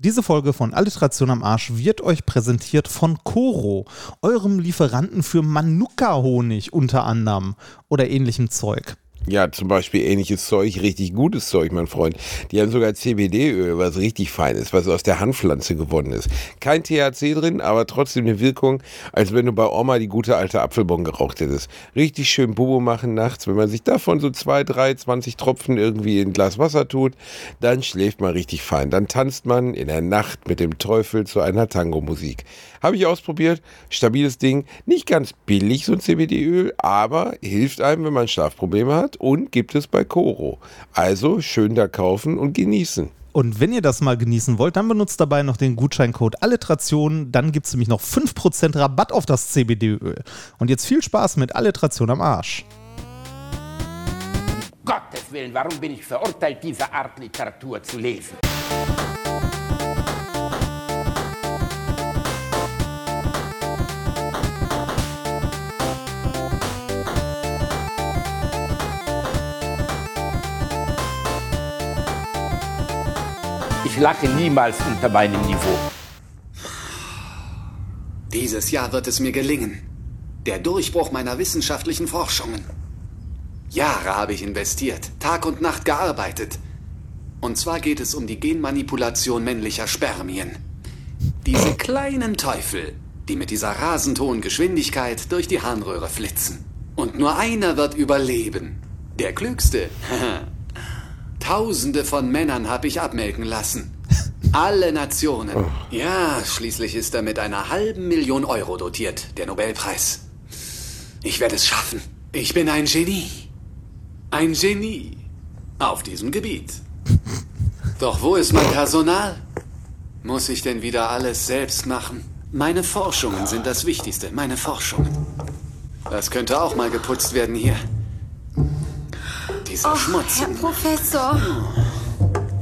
Diese Folge von Alliteration am Arsch wird euch präsentiert von Koro, eurem Lieferanten für Manuka-Honig unter anderem oder ähnlichem Zeug. Ja, zum Beispiel ähnliches Zeug, richtig gutes Zeug, mein Freund. Die haben sogar CBD-Öl, was richtig fein ist, was aus der Handpflanze gewonnen ist. Kein THC drin, aber trotzdem eine Wirkung, als wenn du bei Oma die gute alte Apfelbon geraucht hättest. Richtig schön Bobo machen nachts. Wenn man sich davon so zwei, drei, zwanzig Tropfen irgendwie in ein Glas Wasser tut, dann schläft man richtig fein. Dann tanzt man in der Nacht mit dem Teufel zu einer Tango-Musik. Habe ich ausprobiert. Stabiles Ding. Nicht ganz billig, so ein CBD-Öl, aber hilft einem, wenn man Schlafprobleme hat und gibt es bei Coro. Also schön da kaufen und genießen. Und wenn ihr das mal genießen wollt, dann benutzt dabei noch den Gutscheincode Alliteration. Dann gibt es nämlich noch 5% Rabatt auf das CBD-Öl. Und jetzt viel Spaß mit Alliteration am Arsch. Gottes Willen, warum bin ich verurteilt, diese Art Literatur zu lesen? Lache niemals unter meinem Niveau. Dieses Jahr wird es mir gelingen. Der Durchbruch meiner wissenschaftlichen Forschungen. Jahre habe ich investiert, Tag und Nacht gearbeitet. Und zwar geht es um die Genmanipulation männlicher Spermien. Diese kleinen Teufel, die mit dieser rasend hohen Geschwindigkeit durch die Harnröhre flitzen. Und nur einer wird überleben. Der klügste. Tausende von Männern habe ich abmelken lassen. Alle Nationen. Ja, schließlich ist er mit einer halben Million Euro dotiert, der Nobelpreis. Ich werde es schaffen. Ich bin ein Genie. Ein Genie. Auf diesem Gebiet. Doch wo ist mein Personal? Muss ich denn wieder alles selbst machen? Meine Forschungen sind das Wichtigste. Meine Forschungen. Das könnte auch mal geputzt werden hier. Dieser Schmutz. Herr Professor,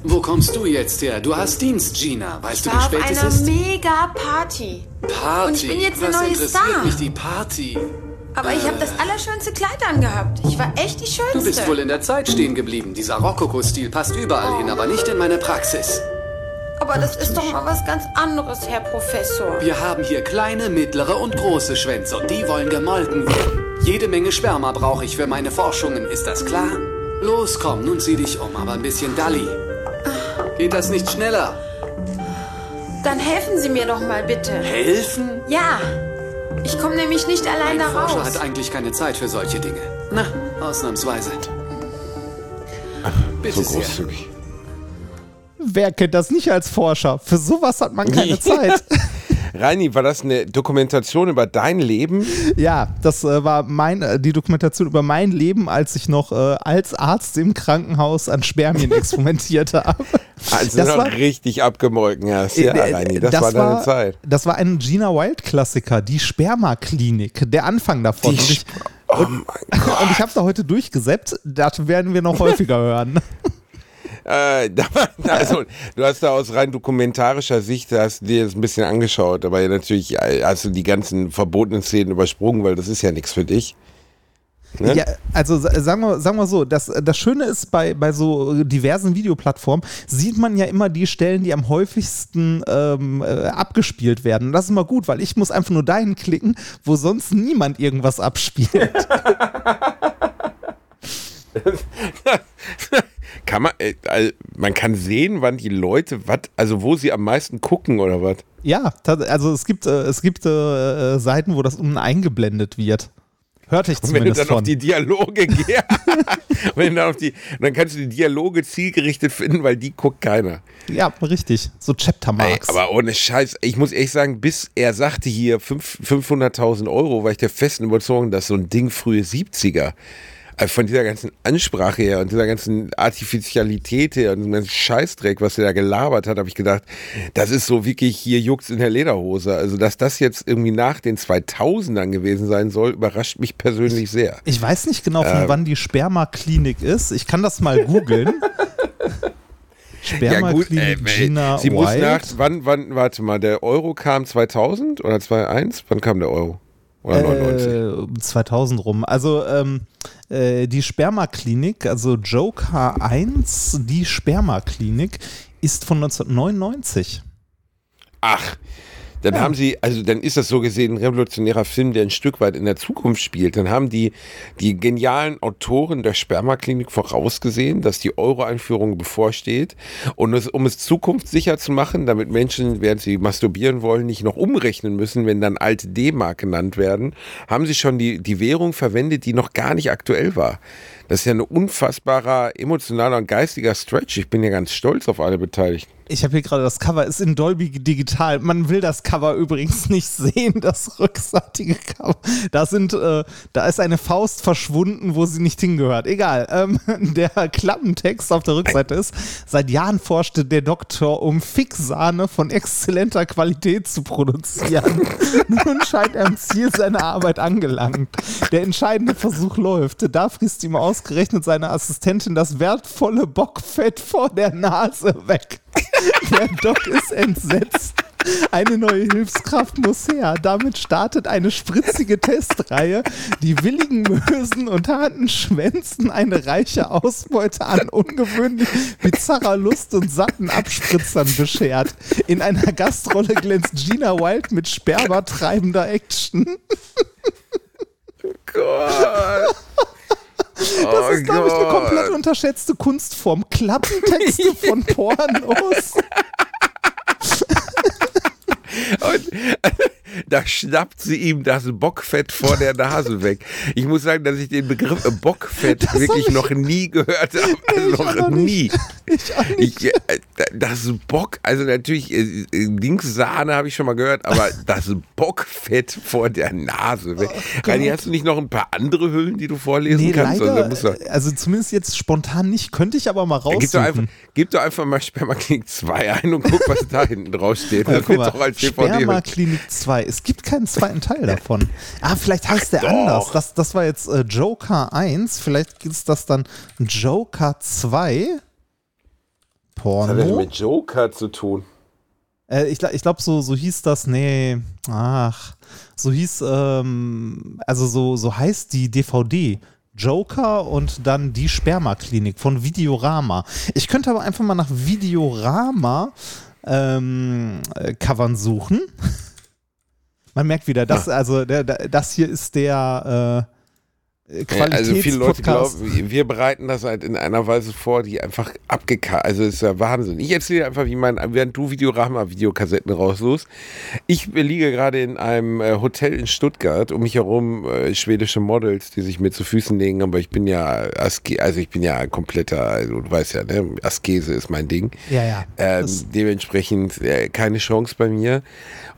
Wo kommst du jetzt her? Du hast Dienst, Gina. Weißt du, wie auf spät es einer ist? mega Party. Party. Und ich bin jetzt der Was neue interessiert Star. mich die Party? Aber ich habe das allerschönste Kleid angehabt. Ich war echt die Schönste. Du bist wohl in der Zeit stehen geblieben. Dieser Rokoko-Stil passt überall hin, aber nicht in meine Praxis. Aber das ist doch mal was ganz anderes, Herr Professor. Wir haben hier kleine, mittlere und große Schwänze und die wollen gemolken werden. Jede Menge Sperma brauche ich für meine Forschungen, ist das klar? Los, komm, nun zieh dich um, aber ein bisschen Dalli. Geht das nicht schneller? Dann helfen Sie mir doch mal bitte. Helfen? Ja. Ich komme nämlich nicht allein Ein da Forscher raus. hat eigentlich keine Zeit für solche Dinge. Na, ausnahmsweise. Bitte So sehr. großzügig. Wer kennt das nicht als Forscher? Für sowas hat man keine Zeit. Reini, war das eine Dokumentation über dein Leben? Ja, das äh, war mein, äh, die Dokumentation über mein Leben, als ich noch äh, als Arzt im Krankenhaus an Spermien experimentiert habe. Also Das noch war- richtig abgemolken hast. Ja, Äh, äh, Reini, das, war deine Zeit. Das war ein Gina Wild-Klassiker, die Spermaklinik, der Anfang davon. Die und ich, oh und ich habe da heute durchgesetzt, das werden wir noch häufiger hören. Äh, da, also, du hast da aus rein dokumentarischer Sicht, hast dir das ein bisschen angeschaut, aber ja, natürlich äh, hast du die ganzen verbotenen Szenen übersprungen, weil das ist ja nichts für dich. Ne? Ja, also sa- sagen wir, sagen wir so, das, das Schöne ist, bei, bei so diversen Videoplattformen sieht man ja immer die Stellen, die am häufigsten ähm, äh, abgespielt werden. Und das ist immer gut, weil ich muss einfach nur dahin klicken, wo sonst niemand irgendwas abspielt. Kann man, äh, also, man kann sehen, wann die Leute, was, also wo sie am meisten gucken oder was? ja, also es gibt, äh, es gibt äh, Seiten, wo das unten eingeblendet wird. Hörte ich Und wenn du zumindest dann von. auf die Dialoge gehst, wenn dann auf die, dann kannst du die Dialoge zielgerichtet finden, weil die guckt keiner. ja, richtig. So Chapter Ey, Marks. aber ohne Scheiß, ich muss ehrlich sagen, bis er sagte hier fünf- 500.000 Euro, war ich der festen Überzeugung, dass so ein Ding frühe 70er, also von dieser ganzen Ansprache her und dieser ganzen Artificialität her und dem ganzen Scheißdreck, was er da gelabert hat, habe ich gedacht, das ist so wirklich hier juckt's in der Lederhose. Also, dass das jetzt irgendwie nach den 2000ern gewesen sein soll, überrascht mich persönlich sehr. Ich weiß nicht genau, von Ähm. wann die Spermaklinik ist. Ich kann das mal googeln. Spermaklinik Gina sie muss Wild. nach, wann, wann, warte mal, der Euro kam 2000 oder 2001? Wann kam der Euro? Oder 99? Äh, um 2000 rum. Also ähm, äh, die Spermaklinik, also Joe K1, die Spermaklinik, ist von 1999. Ach, dann ja. haben sie, also dann ist das so gesehen ein revolutionärer Film, der ein Stück weit in der Zukunft spielt. Dann haben die, die genialen Autoren der Spermaklinik vorausgesehen, dass die Euro-Einführung bevorsteht. Und es, um es zukunftssicher zu machen, damit Menschen, während sie masturbieren wollen, nicht noch umrechnen müssen, wenn dann alte D-Mark genannt werden, haben sie schon die, die Währung verwendet, die noch gar nicht aktuell war. Das ist ja ein unfassbarer emotionaler und geistiger Stretch. Ich bin ja ganz stolz auf alle Beteiligten. Ich habe hier gerade das Cover, ist in Dolby Digital. Man will das Cover übrigens nicht sehen, das rückseitige Cover. Da sind, äh, da ist eine Faust verschwunden, wo sie nicht hingehört. Egal. Ähm, der Klappentext auf der Rückseite ist: Seit Jahren forschte der Doktor, um Fixsahne von exzellenter Qualität zu produzieren. Nun scheint er am Ziel seiner Arbeit angelangt. Der entscheidende Versuch läuft. Da frisst ihm ausgerechnet seine Assistentin das wertvolle Bockfett vor der Nase weg. Der Doc ist entsetzt. Eine neue Hilfskraft muss her. Damit startet eine spritzige Testreihe. Die willigen Mösen und harten Schwänzen eine reiche Ausbeute an ungewöhnlich bizarrer Lust und satten Abspritzern beschert. In einer Gastrolle glänzt Gina Wild mit sperbertreibender Action. Gott. Das oh ist, glaube ich, eine komplett unterschätzte Kunstform. Klappentexte von Pornos. Und da schnappt sie ihm das Bockfett vor der Nase weg. Ich muss sagen, dass ich den Begriff Bockfett das wirklich noch nie gehört habe. Nee, noch nie. Ich, ich äh, das Bock, also natürlich, äh, Linkssahne habe ich schon mal gehört, aber das Bockfett vor der Nase weg. Oh Reini, hast du nicht noch ein paar andere Hüllen, die du vorlesen nee, kannst? Leider, also, also, zumindest jetzt spontan nicht, könnte ich aber mal raussuchen. Gib doch einfach, gib doch einfach mal Spermaklinik 2 ein und guck, was da hinten drauf steht. Das ja, wird doch als DVD. Spermaklinik 2. Es gibt keinen zweiten Teil davon. Ah, vielleicht heißt der Doch. anders. Das, das war jetzt äh, Joker 1. Vielleicht ist das dann Joker 2. Porno. Was hat das mit Joker zu tun? Äh, ich ich glaube, so, so hieß das, nee, ach, so hieß, ähm, also so, so heißt die DVD. Joker und dann die Spermaklinik von Videorama. Ich könnte aber einfach mal nach Videorama ähm, äh, Covern suchen. Man merkt wieder, das, also der, der, das hier ist der äh, Qualitäts also viele Leute glauben, wir bereiten das halt in einer Weise vor, die einfach abgekackt, also ist ja Wahnsinn. Ich erzähle einfach, wie mein, während du Videorama-Videokassetten raussuchst. Ich liege gerade in einem äh, Hotel in Stuttgart, um mich herum äh, schwedische Models, die sich mir zu Füßen legen, aber ich bin ja Aske, also ich bin ja kompletter, also du weißt ja, ne, Askese ist mein Ding. Ja, ja. Ähm, dementsprechend äh, keine Chance bei mir.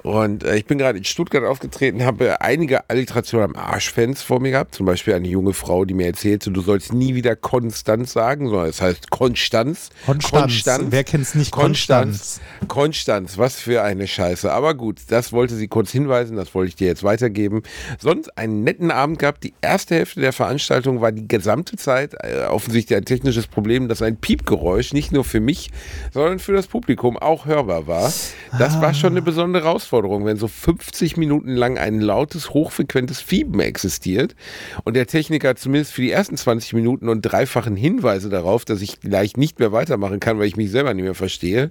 Und äh, ich bin gerade in Stuttgart aufgetreten, habe einige Alliterationen am Arschfans vor mir gehabt. Zum Beispiel eine junge Frau, die mir erzählte, du sollst nie wieder Konstanz sagen, sondern es heißt Konstanz. Konstanz. Konstanz. Wer kennt es nicht? Konstanz. Konstanz. Konstanz. Was für eine Scheiße. Aber gut, das wollte sie kurz hinweisen, das wollte ich dir jetzt weitergeben. Sonst einen netten Abend gehabt. Die erste Hälfte der Veranstaltung war die gesamte Zeit äh, offensichtlich ein technisches Problem, dass ein Piepgeräusch nicht nur für mich, sondern für das Publikum auch hörbar war. Das ah. war schon eine besondere Herausforderung. Herausforderung, wenn so 50 Minuten lang ein lautes, hochfrequentes Fieben existiert und der Techniker zumindest für die ersten 20 Minuten und dreifachen Hinweise darauf, dass ich gleich nicht mehr weitermachen kann, weil ich mich selber nicht mehr verstehe,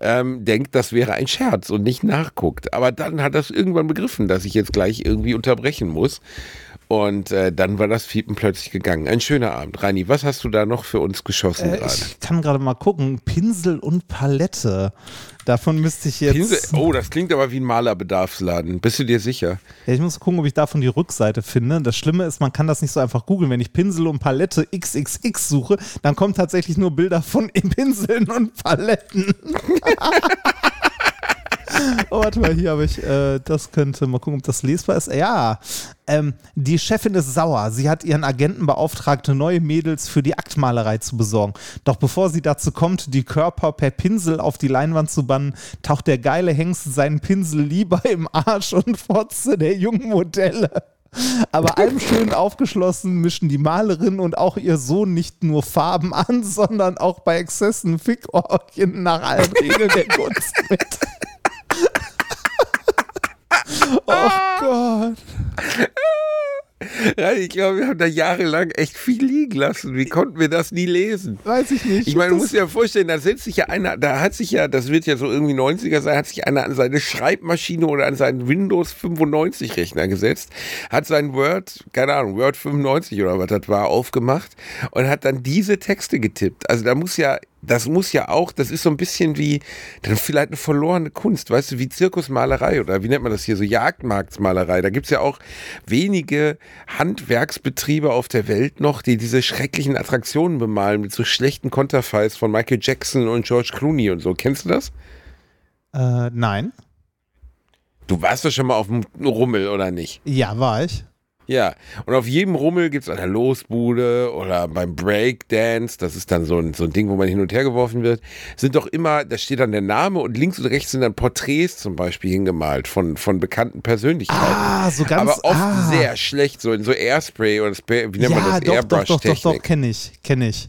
ähm, denkt, das wäre ein Scherz und nicht nachguckt. Aber dann hat es irgendwann begriffen, dass ich jetzt gleich irgendwie unterbrechen muss. Und äh, dann war das Fiepen plötzlich gegangen. Ein schöner Abend. Rani, was hast du da noch für uns geschossen äh, gerade? Ich kann gerade mal gucken. Pinsel und Palette. Davon müsste ich jetzt. Pinsel? Oh, das klingt aber wie ein Malerbedarfsladen. Bist du dir sicher? Ja, ich muss gucken, ob ich davon die Rückseite finde. Das Schlimme ist, man kann das nicht so einfach googeln. Wenn ich Pinsel und Palette XXX suche, dann kommen tatsächlich nur Bilder von Pinseln und Paletten. oh, warte mal, hier habe ich, äh, das könnte, mal gucken, ob das lesbar ist. Ja, ähm, die Chefin ist sauer. Sie hat ihren Agenten beauftragt, neue Mädels für die Aktmalerei zu besorgen. Doch bevor sie dazu kommt, die Körper per Pinsel auf die Leinwand zu bannen, taucht der geile Hengst seinen Pinsel lieber im Arsch und Fotze der jungen Modelle. Aber allem schön aufgeschlossen mischen die Malerin und auch ihr Sohn nicht nur Farben an, sondern auch bei Exzessen Fickorgien nach allen Regeln der Kunst mit. Oh Gott. ich glaube, wir haben da jahrelang echt viel liegen lassen. Wie konnten wir das nie lesen? Weiß ich nicht. Ich meine, du musst dir ja vorstellen, da setzt sich ja einer, da hat sich ja, das wird ja so irgendwie 90er sein, hat sich einer an seine Schreibmaschine oder an seinen Windows 95 Rechner gesetzt, hat sein Word, keine Ahnung, Word 95 oder was das war, aufgemacht und hat dann diese Texte getippt. Also da muss ja, das muss ja auch, das ist so ein bisschen wie, dann vielleicht eine verlorene Kunst, weißt du, wie Zirkusmalerei oder wie nennt man das hier, so Jagdmarktsmalerei. Da gibt's ja auch wenige Handwerksbetriebe auf der Welt noch, die diese schrecklichen Attraktionen bemalen mit so schlechten Konterfeis von Michael Jackson und George Clooney und so. Kennst du das? Äh, nein. Du warst doch schon mal auf dem Rummel, oder nicht? Ja, war ich. Ja, und auf jedem Rummel gibt's an der Losbude oder beim Breakdance, das ist dann so ein, so ein Ding, wo man hin und her geworfen wird, sind doch immer, da steht dann der Name und links und rechts sind dann Porträts zum Beispiel hingemalt von, von bekannten Persönlichkeiten. Ah, so ganz. Aber oft ah. sehr schlecht, so in so Airspray oder Spray, wie nennt ja, man das? doch, doch, doch, doch, doch, Airbrush-Technik. kenne ich, kenne ich.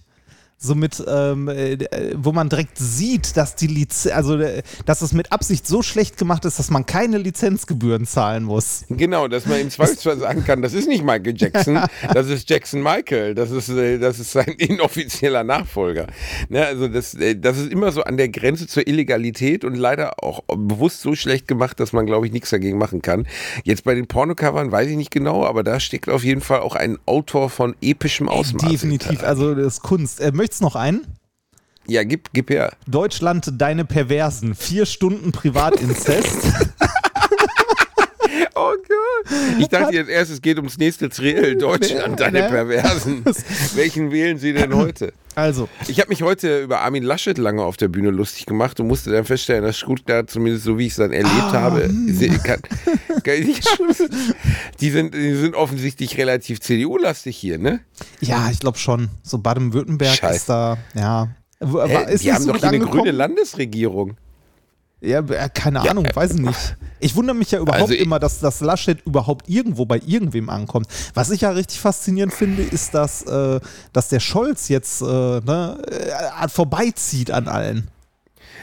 So mit, ähm, äh, wo man direkt sieht, dass die Liz also äh, dass es mit Absicht so schlecht gemacht ist, dass man keine Lizenzgebühren zahlen muss. Genau, dass man im Zweifelsfall sagen kann, das ist nicht Michael Jackson, das ist Jackson Michael, das ist, äh, das ist sein inoffizieller Nachfolger. Ne, also das, äh, das ist immer so an der Grenze zur Illegalität und leider auch bewusst so schlecht gemacht, dass man, glaube ich, nichts dagegen machen kann. Jetzt bei den Pornocovern weiß ich nicht genau, aber da steckt auf jeden Fall auch ein Autor von epischem Ausmaß. Definitiv, hinter. also das ist Kunst. Äh, möchtest du noch einen? Ja, gib, gib her. Deutschland, deine Perversen. Vier Stunden Privatinzest. Oh Gott. Ich dachte jetzt erst, es geht ums nächste Triell. Deutschland, deine Ne? Perversen. Welchen wählen Sie denn heute? Also, Ich habe mich heute über Armin Laschet lange auf der Bühne lustig gemacht und musste dann feststellen, dass Stuttgart, zumindest so wie ich es dann erlebt Ah. habe, sie- kann, kann, die, sind, die sind offensichtlich relativ CDU-lastig hier, ne? ja, ich glaube schon. So Baden-Württemberg ist da, ja. Hä? ist die haben so doch hier eine grüne Landesregierung. Ja, äh, keine Ahnung, weiß ich nicht. Ich wundere mich ja überhaupt Also immer, dass das Laschet überhaupt irgendwo bei irgendwem ankommt. Was ich ja richtig faszinierend finde, ist, dass, äh, dass der Scholz jetzt äh, ne, äh, vorbeizieht an allen.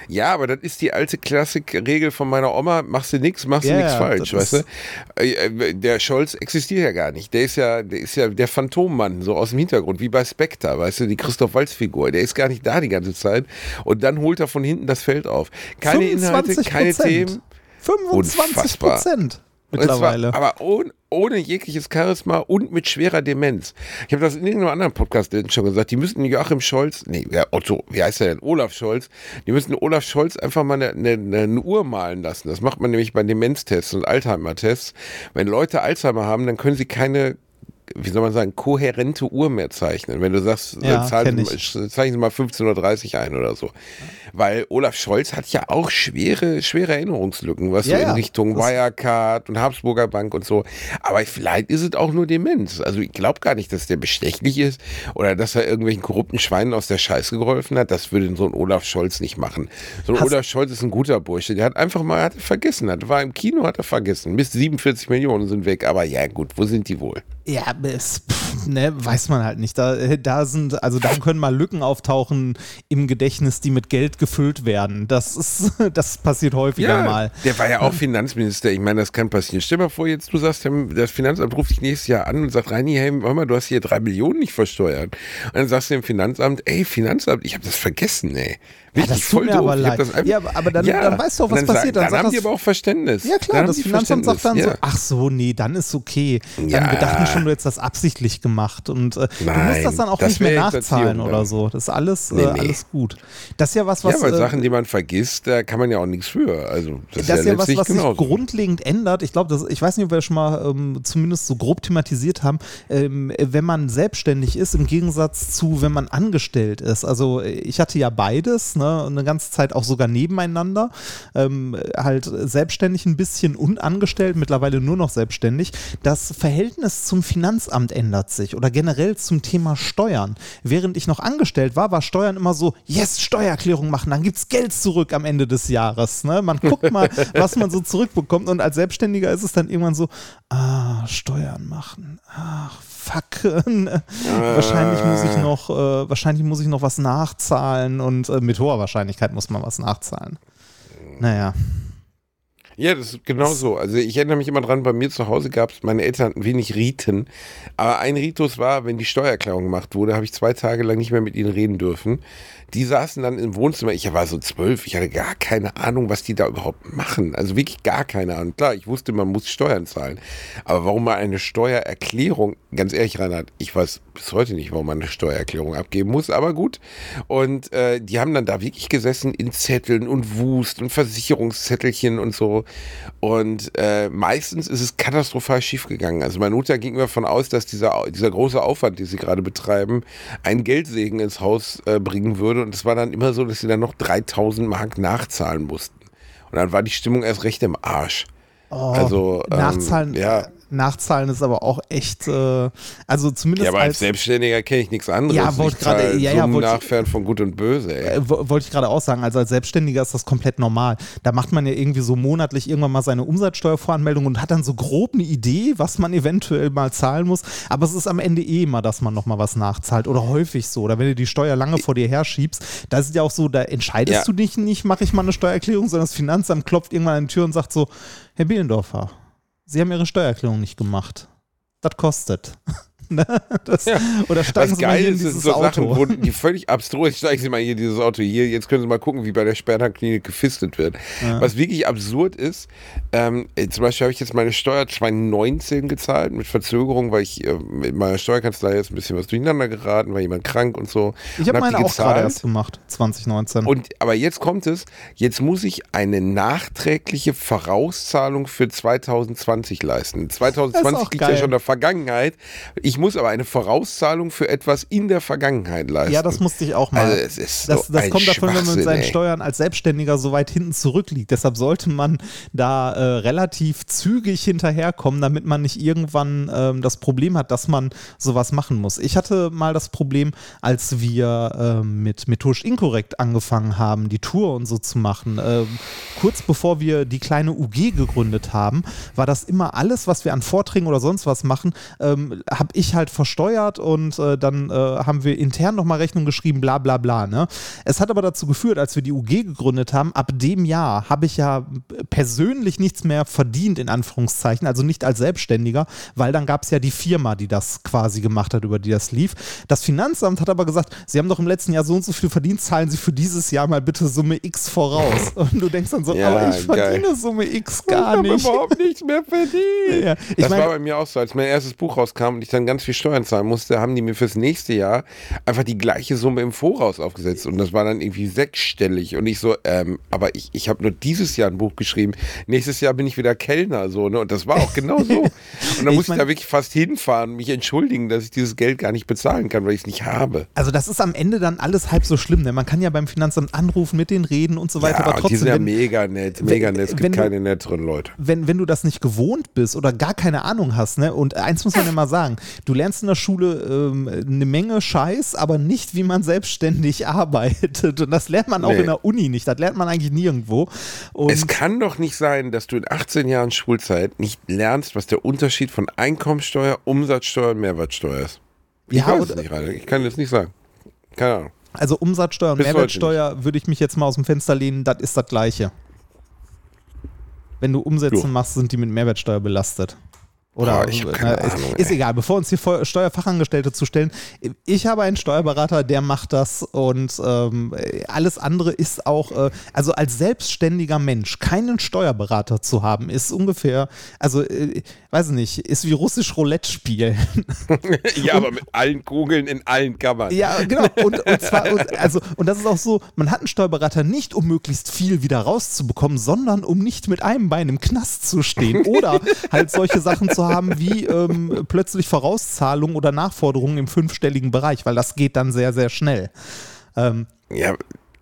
Ja, aber das ist die alte Klassikregel von meiner Oma, machst du nichts, machst du Ja, nichts falsch, weißt du? Äh, äh, Der Scholz existiert ja gar nicht. Der ist ja, der ist ja der Phantommann, so aus dem Hintergrund, wie bei Spectre, weißt du, die Christoph Waltz-Figur. Der ist gar nicht da die ganze Zeit. Und dann holt er von hinten das Feld auf. Keine Inhalte, keine Themen. 25 Unfassbar. Prozent Zwar, mittlerweile. aber ohne, ohne jegliches Charisma und mit schwerer Demenz. Ich habe das in irgendeinem anderen Podcast schon gesagt. Die müssten Joachim Scholz, nee, Otto, wie heißt er denn? Olaf Scholz. Die müssten Olaf Scholz einfach mal eine, eine, eine Uhr malen lassen. Das macht man nämlich bei Demenztests und Alzheimer-Tests. Wenn Leute Alzheimer haben, dann können sie keine wie soll man sagen, kohärente Uhr mehr zeichnen. Wenn du sagst, Ja, zeichnen Sie mal 15.30 Uhr ein oder so. Weil Olaf Scholz hat ja auch schwere, schwere Erinnerungslücken, was Ja, so in. Richtung Wirecard und Habsburger Bank und so. Aber vielleicht ist es auch nur Demenz. Also ich glaube gar nicht, dass der bestechlich ist oder dass er irgendwelchen korrupten Schweinen aus der Scheiße geholfen hat. Das würde so ein Olaf Scholz nicht machen. So ein Hast- Olaf Scholz ist ein guter Bursche. Der hat einfach mal hat er vergessen. Hat, war im Kino, hat er vergessen. Bis 47 Millionen sind weg. Aber ja gut, wo sind die wohl? Ja, es, pff, ne, weiß man halt nicht. Da, äh, da sind, also da können mal Lücken auftauchen im Gedächtnis, die mit Geld gefüllt werden. Das ist, das passiert häufiger mal. der war ja auch Finanzminister. Ich meine, das kann passieren. Stell dir mal vor, jetzt du sagst, das Finanzamt ruft dich nächstes Jahr an und sagt, Reini, hey, hör mal, du hast hier drei Millionen nicht versteuert. Und dann sagst du dem Finanzamt, ey, Finanzamt, ich habe das vergessen, ey. Ja, das tut mir doof. aber leid. das einfach- Ja, aber- dann- dann weißt du auch, was dann passiert. Dann, Dann dann haben die das- aber auch Verständnis. Ja klar, das Finanzamt sagt dann Verständnis. so, ach so, nee, dann ist okay. Dann, Ja. wir dachten schon, du hättest das absichtlich gemacht und äh, du musst Nein, das dann auch das nicht mehr nachzahlen oder so. Das ist alles, Nee, äh, nee. alles gut. Das ist ja was, Ja, was aber äh, Sachen, die man vergisst, da kann man ja auch nichts für. Also, das, das ist ja was, letztlich was sich grundlegend ändert. Ich glaube, ich weiß nicht, ob wir schon mal ähm, zumindest so grob thematisiert haben, ähm, wenn man selbstständig ist, im Gegensatz zu, wenn man angestellt ist. Also äh, ich hatte ja beides, ne, eine ganze Zeit auch sogar nebeneinander. Ähm, halt selbstständig ein bisschen und angestellt, mittlerweile nur noch selbstständig. Das Verhältnis zum Finanzamt ändert sich oder generell zum Thema Steuern. Während ich noch angestellt war, war Steuern immer so, yes, Steuererklärung machen, dann gibt's Geld zurück am Ende des Jahres. Ne? Man guckt mal, was man so zurückbekommt und als Selbstständiger ist es dann irgendwann so, ah, Steuern machen, ach, fuck. wahrscheinlich muss ich noch, äh, wahrscheinlich muss ich noch was nachzahlen und äh, mit hoher Wahrscheinlichkeit muss man was nachzahlen. Naja. Ja, das ist genau so. Also ich erinnere mich immer dran, bei mir zu Hause gab es, meine Eltern hatten wenig Riten, aber ein Ritus war, wenn die Steuererklärung gemacht wurde, habe ich zwei Tage lang nicht mehr mit ihnen reden dürfen. Die saßen dann im Wohnzimmer, ich war so zwölf, ich hatte gar keine Ahnung, was die da überhaupt machen. Also wirklich gar keine Ahnung. Klar, ich wusste, man muss Steuern zahlen. Aber warum man eine Steuererklärung, ganz ehrlich, Reinhard, ich weiß bis heute nicht, warum man eine Steuererklärung abgeben muss, aber gut. Und äh, die haben dann da wirklich gesessen in Zetteln und Wust und Versicherungszettelchen und so. Und äh, meistens ist es katastrophal schiefgegangen. Also meine Mutter ging mir davon aus, dass dieser, dieser große Aufwand, den sie gerade betreiben, einen Geldsegen ins Haus äh, bringen würde. Und es war dann immer so, dass sie dann noch 3000 Mark nachzahlen mussten. Und dann war die Stimmung erst recht im Arsch. Oh, also, ähm, Nachzahlen, ja. Nachzahlen ist aber auch echt, äh, also zumindest Ja, aber als als Selbstständiger kenne ich nichts anderes. Ja, wollte gerade- ja, ja, nachfern von Gut und Böse. Ey. Äh, wo- Wollte ich gerade auch sagen, also als Selbstständiger ist das komplett normal. Da macht man ja irgendwie so monatlich irgendwann mal seine Umsatzsteuervoranmeldung und hat dann so grob eine Idee, was man eventuell mal zahlen muss. Aber es ist am Ende eh immer, dass man nochmal was nachzahlt oder häufig so. Oder wenn du die Steuer lange vor dir herschiebst, da ist es ja auch so, da entscheidest Ja. du dich nicht, mache ich mal eine Steuererklärung, sondern das Finanzamt klopft irgendwann an die Tür und sagt so, Herr Bielendorfer, Sie haben Ihre Steuererklärung nicht gemacht. Das kostet. Ne? das, Oder steigen Was Sie mal geil in ist, sind so Auto. Sachen, wo die völlig abstrus, steigen Sie mal hier dieses Auto hier, jetzt können Sie mal gucken, wie bei der Sperrtag-Klinik gefistet wird. Was wirklich absurd ist, ähm, äh, zum Beispiel habe ich jetzt meine Steuer 2019 gezahlt mit Verzögerung, weil ich äh, mit meiner Steuerkanzlei jetzt ein bisschen was durcheinander geraten, war jemand krank und so. Ich habe hab meine die auch gerade erst gemacht, 2019. Und aber jetzt kommt es, jetzt muss ich eine nachträgliche Vorauszahlung für 2020 leisten. 2020 auch liegt ja geil. schon in der Vergangenheit. Ich muss aber eine Vorauszahlung für etwas in der Vergangenheit leisten. ja, das musste ich auch mal. Also es ist das so das kommt davon, wenn man mit seinen ey. Steuern als Selbstständiger so weit hinten zurückliegt. Deshalb sollte man da äh, relativ zügig hinterherkommen, damit man nicht irgendwann ähm, das Problem hat, dass man sowas machen muss. Ich hatte mal das Problem, als wir ähm, mit methodisch inkorrekt angefangen haben, die Tour und so zu machen. Ähm, kurz bevor wir die kleine UG gegründet haben, war das immer alles, was wir an Vorträgen oder sonst was machen, ähm, habe ich halt versteuert und äh, dann äh, haben wir intern nochmal Rechnung geschrieben, bla bla bla. Ne? Es hat aber dazu geführt, als wir die UG gegründet haben, ab dem Jahr habe ich ja persönlich nichts mehr verdient, in Anführungszeichen, also nicht als Selbstständiger, weil dann gab es ja die Firma, die das quasi gemacht hat, über die das lief. Das Finanzamt hat aber gesagt, Sie haben doch im letzten Jahr so und so viel verdient, zahlen Sie für dieses Jahr mal bitte Summe X voraus. Und du denkst dann so, Ja, aber ich geil. verdiene Summe X ich gar habe nicht. überhaupt nichts mehr verdient. Ja, ich das mein- war bei mir auch so. Als mein erstes Buch rauskam und ich dann ganz viel Steuern zahlen musste, haben die mir fürs nächste Jahr einfach die gleiche Summe im Voraus aufgesetzt. Und das war dann irgendwie sechsstellig. Und ich so, ähm, aber ich, ich habe nur dieses Jahr ein Buch geschrieben. Nächstes Jahr bin ich wieder Kellner. So, ne? Und das war auch genau so. Und dann musste ich da wirklich fast hinfahren und mich entschuldigen, dass ich dieses Geld gar nicht bezahlen kann, weil ich es nicht habe. Also das ist am Ende dann alles halb so schlimm, denn man kann ja beim Finanzamt anrufen, mit denen reden und so weiter, ja, aber und die trotzdem, sind ja wenn, mega nett, mega nett. Es wenn gibt du- keine netteren Leute. wenn, wenn du das nicht gewohnt bist oder gar keine Ahnung hast, ne, und eins muss man mal sagen, du lernst in der Schule ähm, eine Menge Scheiß, aber nicht, wie man selbstständig arbeitet. Und das lernt man auch Nee. in der Uni nicht, das lernt man eigentlich nirgendwo. Und Es kann doch nicht sein, dass du in 18 Jahren Schulzeit nicht lernst, was der Unterschied von Einkommensteuer, Umsatzsteuer und Mehrwertsteuer ist. Ich Ja, weiß es nicht, Rainer. Ich kann das nicht sagen. Keine Ahnung. also Umsatzsteuer und Bis Mehrwertsteuer würde ich mich jetzt mal aus dem Fenster lehnen, das ist das Gleiche. Wenn du Umsätze machst, sind die mit Mehrwertsteuer belastet. Oder Boah, ich hab keine äh, ist, Ahnung, ist ey. egal, bevor uns hier Steuerfachangestellte zu stellen. Ich habe einen Steuerberater, der macht das und ähm, alles andere ist auch, äh, also als selbstständiger Mensch keinen Steuerberater zu haben, ist ungefähr, also äh, weiß ich nicht, ist wie russisch Roulette spielen. ja, aber mit allen Kugeln in allen Kammern. Ja, genau. Und, und zwar, und, also, und das ist auch so, man hat einen Steuerberater nicht, um möglichst viel wieder rauszubekommen, sondern um nicht mit einem Bein im Knast zu stehen. Oder halt solche Sachen zu haben wie ähm, plötzlich Vorauszahlungen oder Nachforderungen im fünfstelligen Bereich, weil das geht dann sehr, sehr schnell. Ähm, Ja,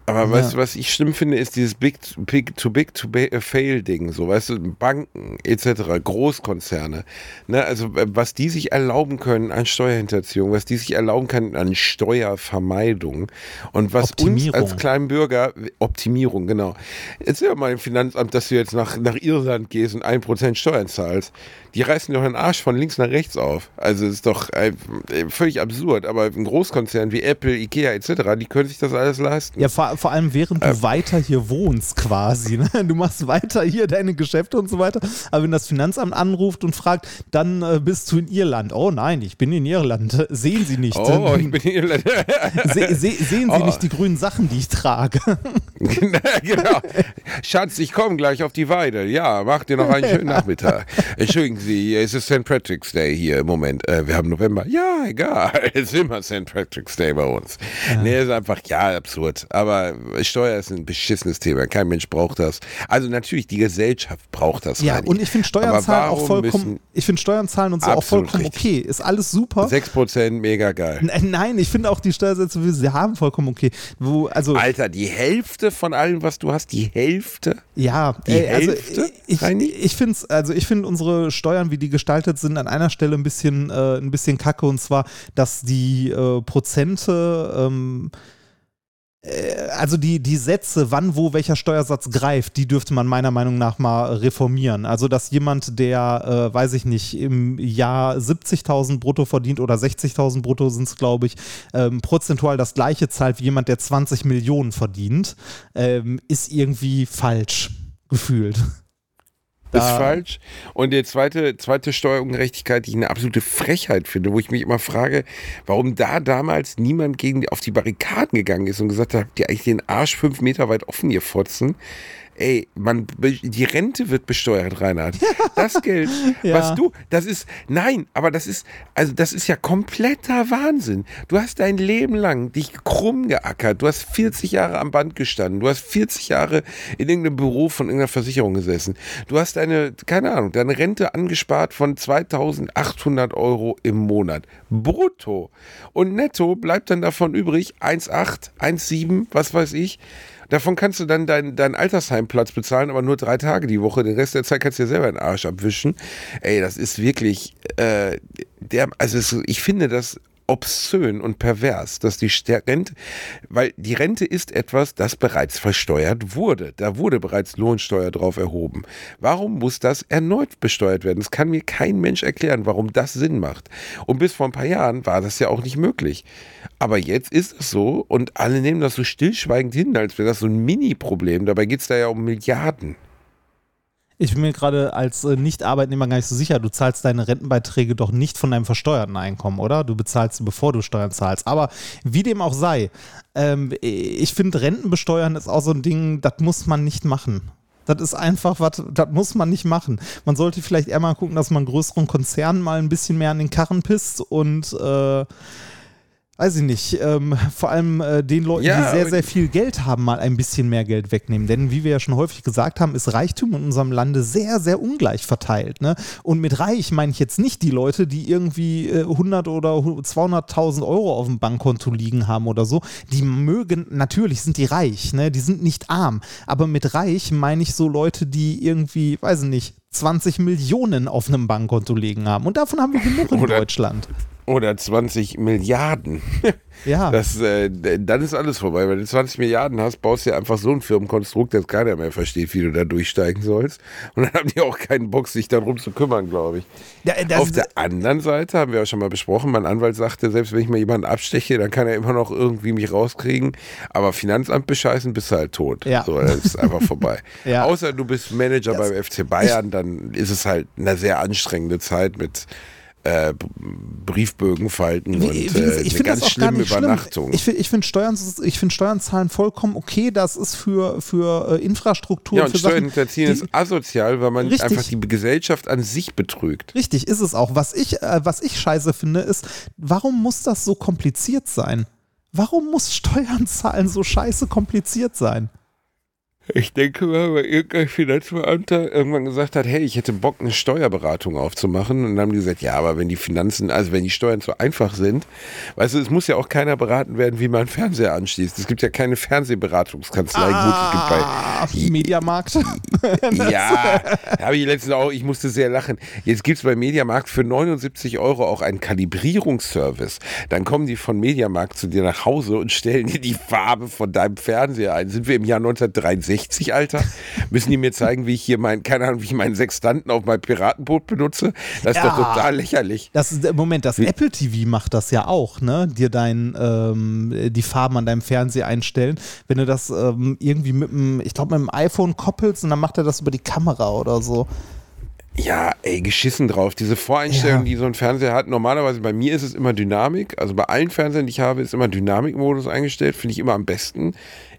aber weißt du, was ich schlimm finde, ist dieses Big, big to Big to äh, Fail Ding, so, weißt du, Banken etc., Großkonzerne, ne, also äh, was die sich erlauben können an Steuerhinterziehung, was die sich erlauben können an Steuervermeidung und was uns als kleinen Bürger, Optimierung, genau. Erzähl doch mal dem Finanzamt, dass du jetzt nach, nach Irland gehst und 1% Steuern zahlst. Die reißen doch den Arsch von links nach rechts auf. Also es ist doch äh, völlig absurd, aber ein Großkonzern wie Apple, Ikea etc., die können sich das alles leisten. ja, vor, vor, vor allem während du weiter hier wohnst quasi. Ne? Du machst weiter hier deine Geschäfte und so weiter. Aber wenn das Finanzamt anruft und fragt, dann äh, bist du in Irland. Oh nein, ich bin in Irland. Sehen Sie nicht. Oh, ich bin in Irland. Se, se, sehen Sie Oh. nicht die grünen Sachen, die ich trage? genau. Schatz, ich komme gleich auf die Weide. Ja, mach dir noch einen schönen Nachmittag. Entschuldigen Sie, es ist St. Patrick's Day hier im Moment. Äh, wir haben November. Ja, egal. Es ist immer St. Patrick's Day bei uns. Nee, ist einfach, ja, absurd. Aber Steuer ist ein beschissenes Thema. Kein Mensch braucht das. Also natürlich, die Gesellschaft braucht das. Ja, Reini. und ich finde Steuern zahlen auch vollkommen, ich finde Steuern zahlen und so auch vollkommen richtig. okay. Ist alles super. 6% mega geil. N- Nein, ich finde auch die Steuersätze, wie sie haben, vollkommen okay. Wo, also, Alter, die Hälfte von allem, was du hast, die Hälfte. ja, die ey, also Hälfte, ich, Reini? ich finde also ich finde unsere Steuern, wie die gestaltet sind, an einer Stelle ein bisschen, äh, ein bisschen kacke und zwar, dass die äh, Prozente, ähm, äh, also die, die Sätze, wann, wo, welcher Steuersatz greift, die dürfte man meiner Meinung nach mal reformieren. Also, dass jemand, der, äh, weiß ich nicht, im Jahr 70.000 brutto verdient oder 60.000 brutto sind es, glaube ich, ähm, prozentual das gleiche zahlt wie jemand, der 20 Millionen verdient, ähm, ist irgendwie falsch gefühlt. Ist falsch. Und die zweite, zweite Steuerungerechtigkeit, die ich eine absolute Frechheit finde, wo ich mich immer frage, warum da damals niemand gegen auf die Barrikaden gegangen ist und gesagt hat, habt ihr eigentlich den Arsch fünf Meter weit offen, ihr Fotzen? Ey, man, die Rente wird besteuert, Reinhard. Das Geld, Ja. was du, das ist, nein, aber das ist, also das ist ja kompletter Wahnsinn. Du hast dein Leben lang dich krumm geackert. Du hast 40 Jahre am Band gestanden. Du hast 40 Jahre in irgendeinem Büro von irgendeiner Versicherung gesessen. Du hast deine, keine Ahnung, deine Rente angespart von 2800 Euro im Monat. Brutto. Und netto bleibt dann davon übrig 1,8, 1,7, was weiß ich. Davon kannst du dann deinen deinen Altersheimplatz bezahlen, aber nur drei Tage die Woche. Den Rest der Zeit kannst du dir selber den Arsch abwischen. Ey, das ist wirklich, äh, der, also es, ich finde das obszön und pervers, dass die Rente, weil die Rente ist etwas, das bereits versteuert wurde. Da wurde bereits Lohnsteuer drauf erhoben. Warum muss das erneut besteuert werden? Das kann mir kein Mensch erklären, warum das Sinn macht. Und bis vor ein paar Jahren war das ja auch nicht möglich. Aber jetzt ist es so und alle nehmen das so stillschweigend hin, als wäre das so ein Mini-Problem. Dabei geht es da ja um Milliarden. Ich bin mir gerade als äh, Nicht-Arbeitnehmer gar nicht so sicher. Du zahlst deine Rentenbeiträge doch nicht von deinem versteuerten Einkommen, oder? Du bezahlst sie, bevor du Steuern zahlst. Aber wie dem auch sei, ähm, ich finde, Rentenbesteuern ist auch so ein Ding, das muss man nicht machen. Das ist einfach was, das muss man nicht machen. Man sollte vielleicht eher mal gucken, dass man größeren Konzernen mal ein bisschen mehr an den Karren pisst und äh, weiß ich nicht, ähm, vor allem äh, den Leuten, Ja, die sehr, sehr viel Geld haben, mal ein bisschen mehr Geld wegnehmen. Denn wie wir ja schon häufig gesagt haben, ist Reichtum in unserem Lande sehr, sehr ungleich verteilt. Ne? Und mit reich meine ich jetzt nicht die Leute, die irgendwie äh, 100 oder 200.000 Euro auf dem Bankkonto liegen haben oder so. Die mögen, natürlich sind die reich, ne? die sind nicht arm. Aber mit reich meine ich so Leute, die irgendwie, weiß ich nicht, 20 Millionen auf einem Bankkonto liegen haben. Und davon haben wir genug in Oder- Deutschland. Oder 20 Milliarden. Ja. Das, äh, dann ist alles vorbei. Wenn du 20 Milliarden hast, baust du dir einfach so ein Firmenkonstrukt, dass keiner mehr versteht, wie du da durchsteigen sollst. Und dann haben die auch keinen Bock, sich darum zu kümmern, glaube ich. Ja, das- Auf der anderen Seite haben wir ja schon mal besprochen, mein Anwalt sagte, selbst wenn ich mal jemanden absteche, dann kann er immer noch irgendwie mich rauskriegen. Aber Finanzamt bescheißen, bist du halt tot. Ja. So, das ist einfach vorbei. Ja. Außer du bist Manager beim FC Bayern, dann ist es halt eine sehr anstrengende Zeit mit äh, Briefbögen falten Wie- und wie äh, eine ganz schlimme schlimm. Übernachtung. Ich, ich finde Steuern, ich find Steuern zahlen vollkommen okay. Das ist für, für äh, Infrastruktur. Ja, und für Steuern hinterziehen ist asozial, weil man Richtig. einfach die Gesellschaft an sich betrügt. Richtig, ist es auch. Was ich, äh, was ich scheiße finde, ist, warum muss das so kompliziert sein? Warum muss Steuern zahlen so scheiße kompliziert sein? Ich denke mal, weil irgendein Finanzbeamter irgendwann gesagt hat, hey, ich hätte Bock, eine Steuerberatung aufzumachen. Und dann haben die gesagt, ja, aber wenn die Finanzen, also wenn die Steuern so einfach sind, weißt du, es muss ja auch keiner beraten werden, wie man Fernseher anschließt. Es gibt ja keine Fernsehberatungskanzlei. Gut, es gibt bei Ah, Mediamarkt. Ja, habe ich letztens auch, ich musste sehr lachen. Jetzt gibt es bei Mediamarkt für 79 Euro auch einen Kalibrierungsservice. Dann kommen die von Mediamarkt zu dir nach Hause und stellen dir die Farbe von deinem Fernseher ein. Sind wir im Jahr 1963 60, Alter? Müssen die mir zeigen, wie ich hier meinen, keine Ahnung, wie ich meinen Sextanten auf mein Piratenboot benutze? Das ist Ja. doch total lächerlich. Das ist, Moment, das Apple TV macht das ja auch, ne? Dir dein, ähm, die Farben an deinem Fernseher einstellen. Wenn du das ähm, irgendwie mit dem, ich glaube, mit dem iPhone koppelst und dann macht er das über die Kamera oder so. Ja, ey, geschissen drauf. Diese Voreinstellung, Ja. die so ein Fernseher hat, normalerweise bei mir ist es immer Dynamik. Also bei allen Fernsehern, die ich habe, ist immer Dynamikmodus eingestellt. Finde ich immer am besten.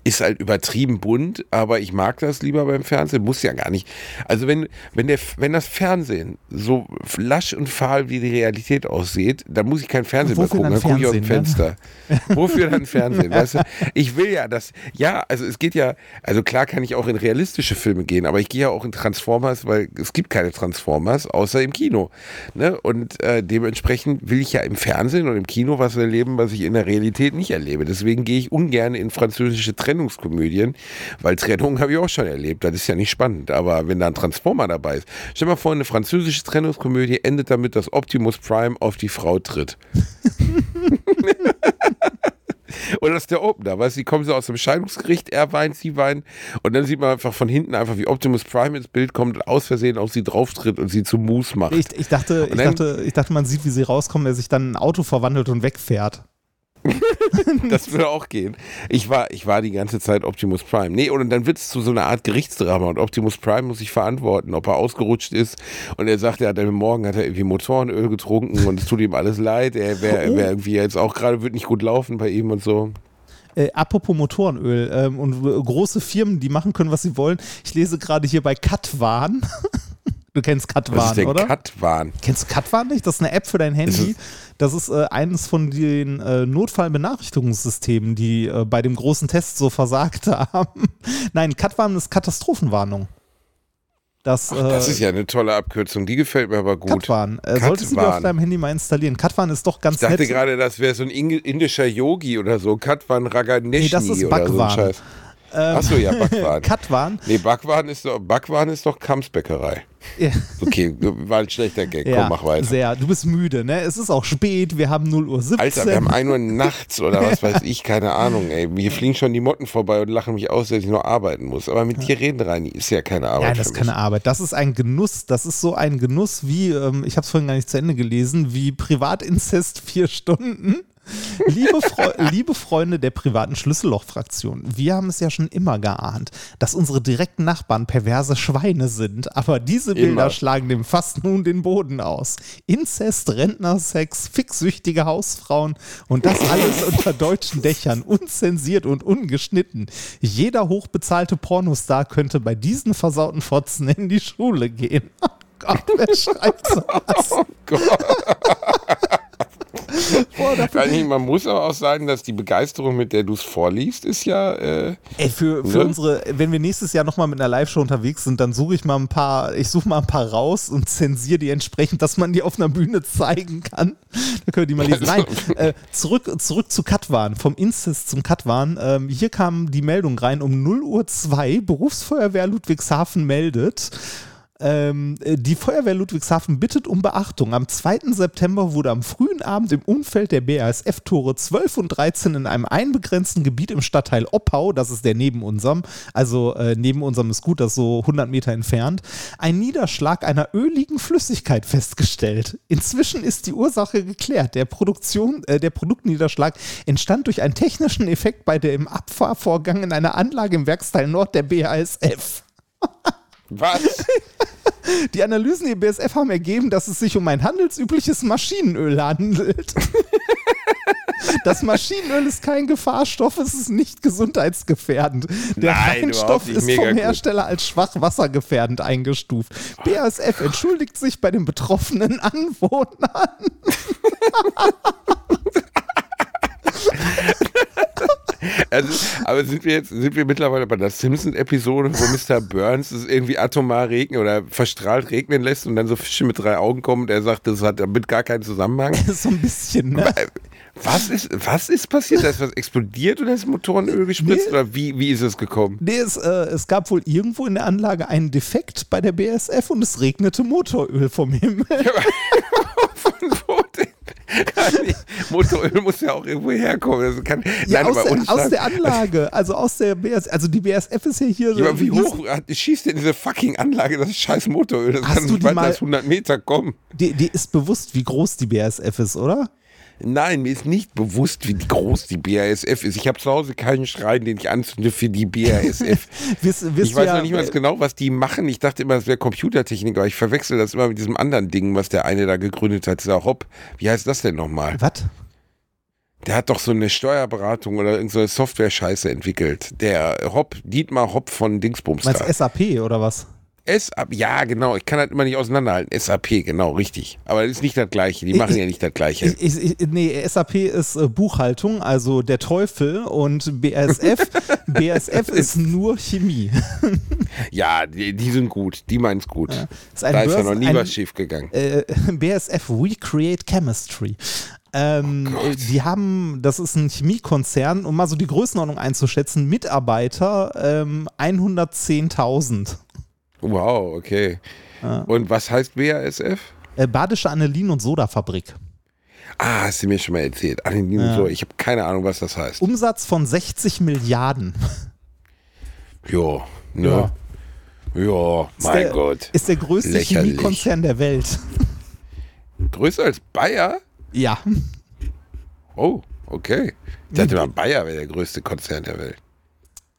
Ist halt übertrieben bunt, aber ich mag das lieber beim Fernsehen. Muss ja gar nicht. Also wenn, wenn, der, wenn das Fernsehen so lasch und fahl wie die Realität aussieht, dann muss ich kein Fernsehen mehr Wofür gucken. dann Dann gucke ich aus dem Fernsehen, Fenster. Wofür dann Fernsehen? Weißt du? Ich will ja das. Ja, also es geht ja, also klar kann ich auch in realistische Filme gehen, aber ich gehe ja auch in Transformers, weil es gibt keine Transformers, außer im Kino. Ne? Und äh, dementsprechend will ich ja im Fernsehen und im Kino was erleben, was ich in der Realität nicht erlebe. Deswegen gehe ich ungern in französische Trennungskomödien, weil Trennung habe ich auch schon erlebt. Das ist ja nicht spannend. Aber wenn da ein Transformer dabei ist, stell mal vor, eine französische Trennungskomödie endet damit, dass Optimus Prime auf die Frau tritt. Oder das ist der Opener, weißt du, die kommen so aus dem Scheidungsgericht, er weint, sie weint und dann sieht man einfach von hinten einfach, wie Optimus Prime ins Bild kommt und aus Versehen auf sie drauftritt und sie zu Moose macht. Ich, ich, dachte, ich, dann- dachte, ich dachte, man sieht, wie sie rauskommen, der sich dann in ein Auto verwandelt und wegfährt. Das würde auch gehen. Ich war, ich war die ganze Zeit Optimus Prime. Nee, und dann wird es zu so einer Art Gerichtsdrama und Optimus Prime muss sich verantworten, ob er ausgerutscht ist und er sagt, er hat am Morgen hat er irgendwie Motorenöl getrunken und es tut ihm alles leid. Er wäre wär irgendwie jetzt auch gerade, wird nicht gut laufen bei ihm und so. Äh, apropos Motorenöl ähm, und äh, große Firmen, die machen können, was sie wollen. Ich lese gerade hier bei Katwan. du kennst Was Katwan, ist oder? Katwan? Kennst du Katwan nicht? Das ist eine App für dein Handy. Ist Das ist äh, eines von den äh, Notfallbenachrichtigungssystemen, die äh, bei dem großen Test so versagt haben. Nein, Katwan ist Katastrophenwarnung. Das, Ach, das äh, ist ja eine tolle Abkürzung, die gefällt mir aber gut. Katwan. Äh, solltest du dir auf deinem Handy mal installieren. Katwan ist doch ganz Ich dachte nett. gerade, das wäre so ein indischer Yogi oder so. Katwan Raganeshi Nee, das ist oder so ein Bhagwan. Scheiß. Achso, ja, Backwaren. Katwan. nee, Backwaren ist doch, Backwaren ist doch Kamsbäckerei. Ja. Okay, war ein schlechter Gag. Ja, Komm, mach weiter. sehr. Du bist müde, ne? Es ist auch spät, wir haben 0 Uhr 17. Alter, wir haben 1 Uhr nachts oder was weiß ich, keine Ahnung, ey. Hier fliegen schon die Motten vorbei und lachen mich aus, dass ich noch arbeiten muss. Aber mit dir reden, Reini, ist ja keine Arbeit. Nein, das ist keine Arbeit. Das ist ein Genuss. Das ist so ein Genuss wie, ähm, ich habe es vorhin gar nicht zu Ende gelesen, wie Privatinzest vier Stunden. Liebe, Freu liebe Freunde der privaten Schlüsselloch-Fraktion, wir haben es ja schon immer geahnt, dass unsere direkten Nachbarn perverse Schweine sind, aber diese Bilder Immer. schlagen dem Fass nun den Boden aus. Inzest, Rentnersex, fixsüchtige Hausfrauen und das alles unter deutschen Dächern, unzensiert und ungeschnitten. Jeder hochbezahlte Pornostar könnte bei diesen versauten Fotzen in die Schule gehen. Oh Gott, wer schreibt sowas? Oh Gott. Reini, man muss aber auch sagen, dass die Begeisterung, mit der du es vorliest, ist ja. Äh, Ey, für, für Ne? unsere, wenn wir nächstes Jahr nochmal mit einer Live-Show unterwegs sind, dann suche ich mal ein paar, ich suche mal ein paar raus und zensiere die entsprechend, dass man die auf einer Bühne zeigen kann. Da können die mal lesen. Nein, äh, zurück, zurück zu Katwan, vom Inzest zum Katwan. Ähm, hier kam die Meldung rein um 0 Uhr 2, Berufsfeuerwehr Ludwigshafen meldet. Ähm, äh, die Feuerwehr Ludwigshafen bittet um Beachtung. Am 2. September wurde am frühen Abend im Umfeld der BASF-Tore 12 und 13 in einem einbegrenzten Gebiet im Stadtteil Oppau, das ist der neben unserem, also äh, neben unserem ist gut, das ist so 100 Meter entfernt, ein Niederschlag einer öligen Flüssigkeit festgestellt. Inzwischen ist die Ursache geklärt. Der, Produktion, äh, der Produktniederschlag entstand durch einen technischen Effekt bei dem Abfahrvorgang in einer Anlage im Werksteil Nord der BASF. was? Die Analysen der BSF haben ergeben, dass es sich um ein handelsübliches Maschinenöl handelt. Das Maschinenöl ist kein Gefahrstoff, es ist nicht gesundheitsgefährdend. Der Nein, Feinstoff ist vom gut. Hersteller als schwach wassergefährdend eingestuft. BASF entschuldigt sich bei den betroffenen Anwohnern. Also, aber sind wir jetzt, sind wir mittlerweile bei der Simpson-Episode, wo Mr. Burns es irgendwie atomar regnen oder verstrahlt regnen lässt und dann so Fische mit drei Augen kommen und er sagt, das hat damit gar keinen Zusammenhang? so ein bisschen, ne? Was ist, was ist passiert? Da ist was explodiert oder ist Motorenöl gespritzt Nee. oder wie, wie ist es gekommen? Nee, es, äh, es gab wohl irgendwo in der Anlage einen Defekt bei der BSF und es regnete Motoröl vom Himmel. Von wo? Motoröl muss ja auch irgendwo herkommen. Das kann, Ja, nein, aus, der, aus der Anlage, also aus der BS, also die BSF ist ja hier Ja, aber wie hoch schießt denn diese fucking Anlage das scheiß Motoröl? Das Hast kann nicht weiter mal- als 100 Meter kommen. Die, die ist bewusst, wie groß die BASF ist, oder? Nein, mir ist nicht bewusst, wie groß die BASF ist. Ich habe zu Hause keinen Schrein, den ich anzünde für die BASF. Wirst, wirst ich weiß ja, noch nicht mal genau, was die machen. Ich dachte immer, es wäre Computertechnik, aber ich verwechsel das immer mit diesem anderen Ding, was der eine da gegründet hat, dieser Hopp. Wie heißt das denn nochmal? Was? Der hat doch so eine Steuerberatung oder irgendeine Software-Scheiße entwickelt. Der Hopp, Dietmar Hopp von Dingsbums Meinst SAP oder was? SAP, ja genau, ich kann das immer nicht auseinanderhalten. SAP, genau, richtig. Aber das ist nicht das Gleiche, die machen ich- ja nicht das Gleiche. Ich, ich, nee, SAP ist äh, Buchhaltung, also der Teufel und BASF, BASF ist nur Chemie. ja, die, die sind gut, die meinen's gut. Ist ein da ist ja Börsen- noch nie ein- was schief gegangen. äh, BASF, We Create Chemistry. Ähm, Oh die haben, das ist ein Chemiekonzern, um mal so die Größenordnung einzuschätzen, Mitarbeiter ähm, 110.000. Wow, okay. Und was heißt BASF? Äh, Badische Anilin- und Sodafabrik. Ah, hast du mir schon mal erzählt. Anilin Ja. so. Ich habe keine Ahnung, was das heißt. Umsatz von 60 Milliarden. Jo, ne? Ja, Ist mein der, Gott. Ist der größte Lächerlich. Chemiekonzern der Welt. Größer als Bayer? Ja. Oh, okay. Ich dachte mal, Bayer wäre der größte Konzern der Welt.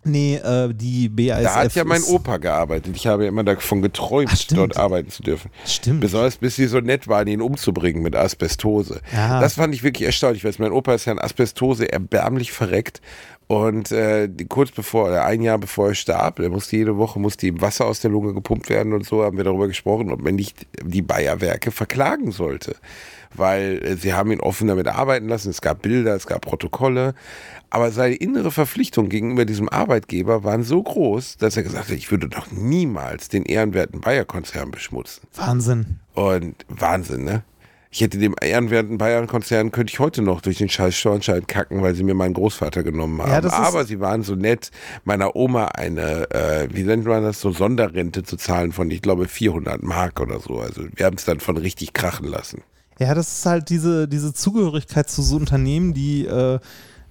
Nee, äh, die BASF. Da hat ja mein Opa gearbeitet. Ich habe ja immer davon geträumt, Ach, dort arbeiten zu dürfen. Stimmt. Besonders bis sie so nett waren, ihn umzubringen mit Asbestose. Ja. Das fand ich wirklich erstaunlich, weil mein Opa ist ja an Asbestose erbärmlich verreckt. Und äh, kurz bevor, oder ein Jahr bevor er starb, er musste jede Woche musste ihm Wasser aus der Lunge gepumpt werden und so, haben wir darüber gesprochen, ob man nicht die Bayer-Werke verklagen sollte. Weil äh, sie haben ihn offen damit arbeiten lassen, es gab Bilder, es gab Protokolle, aber seine innere Verpflichtung gegenüber diesem Arbeitgeber waren so groß, dass er gesagt hat, ich würde doch niemals den ehrenwerten Bayer-Konzern beschmutzen. Wahnsinn. Und Wahnsinn, ne? Ich hätte dem ehrenwerten Bayern-Konzern, könnte ich heute noch durch den scheiß Schornstein kacken, weil sie mir meinen Großvater genommen haben. Ja, Aber sie waren so nett, meiner Oma eine, äh, wie nennt man das, so Sonderrente zu zahlen von, ich glaube, 400 Mark oder so. Also wir haben es dann von richtig krachen lassen. Ja, das ist halt diese, diese Zugehörigkeit zu so Unternehmen, die, äh,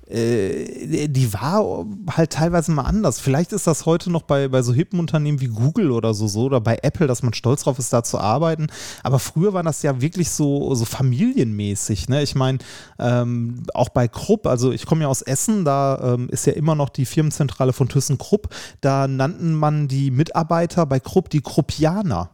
die war halt teilweise mal anders. Vielleicht ist das heute noch bei, bei so hippen Unternehmen wie Google oder so, so oder bei Apple, dass man stolz drauf ist, da zu arbeiten. Aber früher war das ja wirklich so, so familienmäßig. Ne? Ich meine, ähm, auch bei Krupp, also ich komme ja aus Essen, da ähm, ist ja immer noch die Firmenzentrale von ThyssenKrupp. Da nannten man die Mitarbeiter bei Krupp die Kruppianer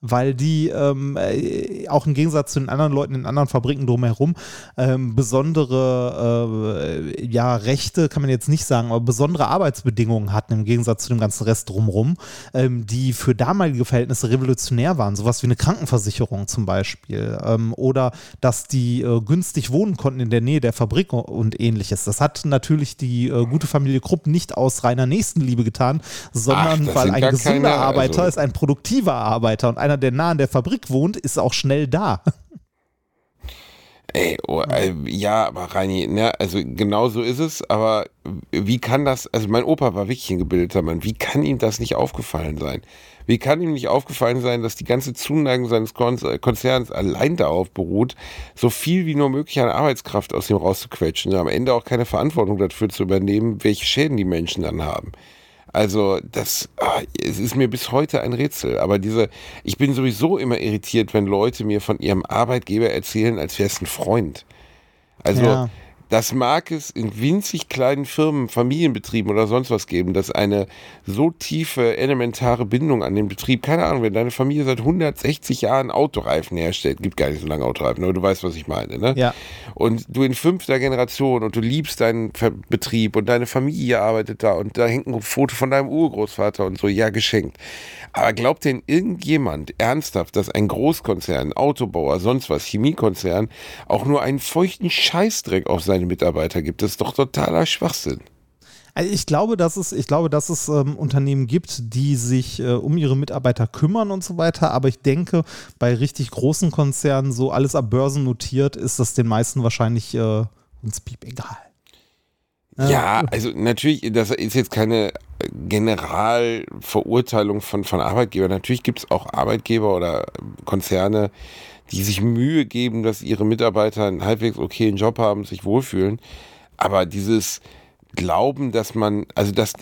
weil die ähm, äh, auch im Gegensatz zu den anderen Leuten in anderen Fabriken drumherum ähm, besondere äh, ja, Rechte, kann man jetzt nicht sagen, aber besondere Arbeitsbedingungen hatten im Gegensatz zu dem ganzen Rest drumherum, ähm, die für damalige Verhältnisse revolutionär waren. Sowas wie eine Krankenversicherung zum Beispiel. Ähm, oder dass die äh, günstig wohnen konnten in der Nähe der Fabrik und ähnliches. Das hat natürlich die äh, gute Familie Krupp nicht aus reiner Nächstenliebe getan, sondern das weil ein gesunder keine, Arbeiter also- ist ein produktiver Arbeiter und einer, der nah an der Fabrik wohnt, ist auch schnell da. Ey, oh, äh, ja, aber Reini, ne, also genau so ist es, aber wie kann das, also mein Opa war wirklich ein gebildeter Mann, wie kann ihm das nicht aufgefallen sein? Wie kann ihm nicht aufgefallen sein, dass die ganze Zuneigung seines Kon- Konzerns allein darauf beruht, so viel wie nur möglich an Arbeitskraft aus ihm rauszuquetschen und am Ende auch keine Verantwortung dafür zu übernehmen, welche Schäden die Menschen dann haben? Also das, ah, es ist mir bis heute ein Rätsel. Aber diese, ich bin sowieso immer irritiert, wenn Leute mir von ihrem Arbeitgeber erzählen, als wäre es ein Freund. Also Ja. Das mag es in winzig kleinen Firmen, Familienbetrieben oder sonst was geben, dass eine so tiefe, elementare Bindung an den Betrieb, keine Ahnung, wenn deine Familie seit 160 Jahren Autoreifen herstellt, gibt gar nicht so lange Autoreifen, aber du weißt, was ich meine, ne? Ja. Und du in fünfter Generation und du liebst deinen Ver Betrieb und deine Familie arbeitet da und da hängt ein Foto von deinem Urgroßvater und so, ja, geschenkt. Aber glaubt denn irgendjemand ernsthaft, dass ein Großkonzern, Autobauer, sonst was, Chemiekonzern, auch nur einen feuchten Scheißdreck auf seine Mitarbeiter gibt? Das ist doch totaler Schwachsinn. Also ich glaube, dass es, ich glaube, dass es ähm, Unternehmen gibt, die sich äh, um ihre Mitarbeiter kümmern und so weiter. Aber ich denke, bei richtig großen Konzernen, so alles ab Börsen notiert, ist das den meisten wahrscheinlich äh, uns piep egal. Ja, also natürlich, das ist jetzt keine Generalverurteilung von, von Arbeitgebern. Natürlich gibt es auch Arbeitgeber oder Konzerne, die sich Mühe geben, dass ihre Mitarbeiter einen halbwegs okayen Job haben, sich wohlfühlen. Aber dieses Glauben, dass man, also das,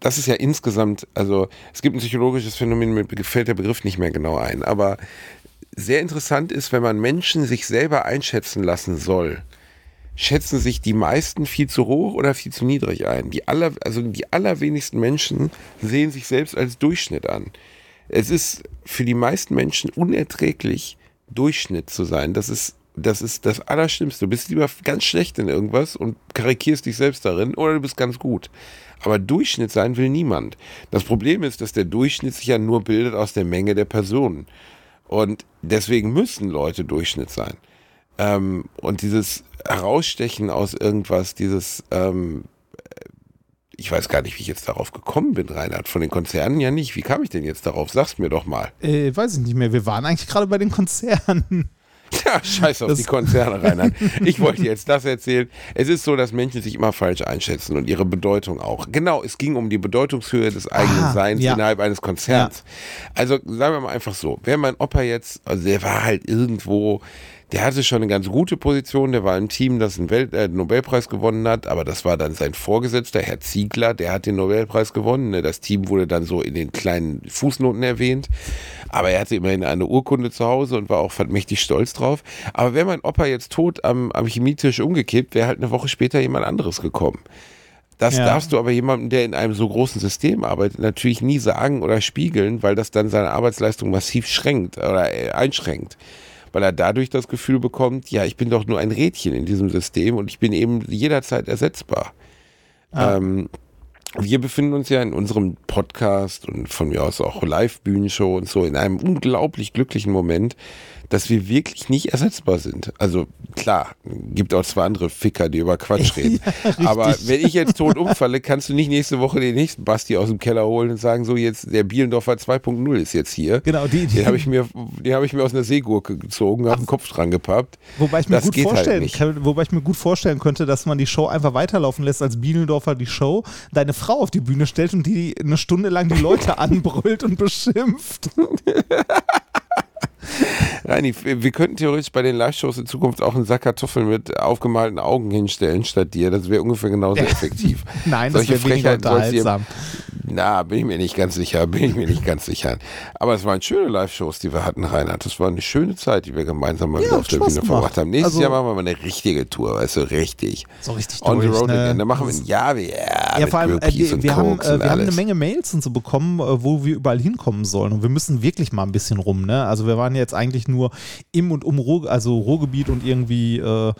das ist ja insgesamt, also es gibt ein psychologisches Phänomen, mir gefällt der Begriff nicht mehr genau ein, aber sehr interessant ist, wenn man Menschen sich selber einschätzen lassen soll, schätzen sich die meisten viel zu hoch oder viel zu niedrig ein. Die aller, also die allerwenigsten Menschen sehen sich selbst als Durchschnitt an. Es ist für die meisten Menschen unerträglich, Durchschnitt zu sein. Das ist das ist das Allerschlimmste. Du bist lieber ganz schlecht in irgendwas und karikierst dich selbst darin oder du bist ganz gut. Aber Durchschnitt sein will niemand. Das Problem ist, dass der Durchschnitt sich ja nur bildet aus der Menge der Personen. Und deswegen müssen Leute Durchschnitt sein. Ähm, und dieses Herausstechen aus irgendwas, dieses, ähm, ich weiß gar nicht, wie ich jetzt darauf gekommen bin, Reinhard. Von den Konzernen ja nicht. Wie kam ich denn jetzt darauf? Sag's mir doch mal. Äh, weiß ich nicht mehr. Wir waren eigentlich gerade bei den Konzernen. Ja, scheiß auf das die Konzerne, Reinhard. Ich wollte jetzt das erzählen. Es ist so, dass Menschen sich immer falsch einschätzen und ihre Bedeutung auch. Genau, es ging um die Bedeutungshöhe des eigenen ah, Seins ja. innerhalb eines Konzerns. Ja. Also sagen wir mal einfach so, wäre mein Opa jetzt, also der war halt irgendwo der hatte schon eine ganz gute Position, der war im Team, das einen Welt, äh, Nobelpreis gewonnen hat, aber das war dann sein Vorgesetzter, Herr Ziegler, der hat den Nobelpreis gewonnen. Ne? Das Team wurde dann so in den kleinen Fußnoten erwähnt, aber er hatte immerhin eine Urkunde zu Hause und war auch mächtig stolz drauf. Aber wäre mein Opa jetzt tot am, am Chemietisch umgekippt, wäre halt eine Woche später jemand anderes gekommen. Das ja. darfst du aber jemandem, der in einem so großen System arbeitet, natürlich nie sagen oder spiegeln, weil das dann seine Arbeitsleistung massiv schränkt oder äh, einschränkt weil er dadurch das Gefühl bekommt, ja, ich bin doch nur ein Rädchen in diesem System und ich bin eben jederzeit ersetzbar. Ah. Ähm, wir befinden uns ja in unserem Podcast und von mir aus auch Live-Bühnenshow und so in einem unglaublich glücklichen Moment, dass wir wirklich nicht ersetzbar sind. Also klar, gibt auch zwei andere Ficker, die über Quatsch reden. ja, Aber wenn ich jetzt tot umfalle, kannst du nicht nächste Woche den nächsten Basti aus dem Keller holen und sagen, so jetzt der Bielendorfer 2.0 ist jetzt hier. Genau, die, die den habe ich mir, den habe ich mir aus einer Seegurke gezogen, habe den Kopf dran gepappt. Wobei ich mir das gut halt vorstellen, halt kann, wobei ich mir gut vorstellen könnte, dass man die Show einfach weiterlaufen lässt als Bielendorfer die Show, deine Frau auf die Bühne stellt und die eine Stunde lang die Leute anbrüllt und beschimpft. Reini, wir könnten theoretisch bei den Live-Shows in Zukunft auch einen Sack Kartoffeln mit aufgemalten Augen hinstellen statt dir. Das wäre ungefähr genauso effektiv. Nein, Solche das wäre weniger unterhaltsam. Na, bin ich mir nicht ganz sicher, bin ich mir nicht ganz sicher. Aber es waren schöne Live-Shows, die wir hatten, Reinhard. Das war eine schöne Zeit, die wir gemeinsam mal ja, auf der Bühne verbracht haben. Nächstes also, Jahr machen wir mal eine richtige Tour, weißt du, richtig. So richtig On durch, the road ne? again. Dann machen wir ein Jahr, ja, ja vor allem, äh, wir, wir, haben, äh, wir haben eine Menge Mails und so bekommen, äh, wo wir überall hinkommen sollen. Und wir müssen wirklich mal ein bisschen rum, ne? Also wir waren jetzt eigentlich nur im und um Ruhr, also Ruhrgebiet und irgendwie äh,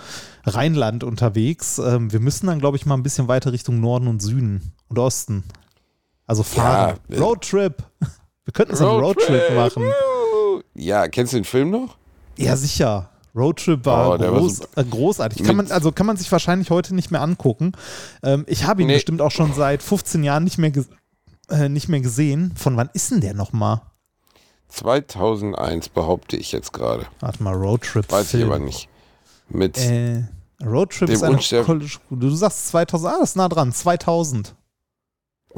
Rheinland unterwegs. Ähm, wir müssen dann, glaube ich, mal ein bisschen weiter Richtung Norden und Süden und Osten. Also fahren. Ja, Roadtrip. Wir könnten so einen Roadtrip machen. Ja, kennst du den Film noch? Ja, sicher. Roadtrip war, oh, groß, war so äh, großartig. Kann man, also kann man sich wahrscheinlich heute nicht mehr angucken. Ähm, ich habe ihn nee. bestimmt auch schon seit 15 Jahren nicht mehr, äh, nicht mehr gesehen. Von wann ist denn der nochmal? 2001 behaupte ich jetzt gerade. Warte mal, Roadtrip. Weiß ich aber nicht. Mit äh, Roadtrip ist eine Du sagst 2000, ah, das ist nah dran, 2000.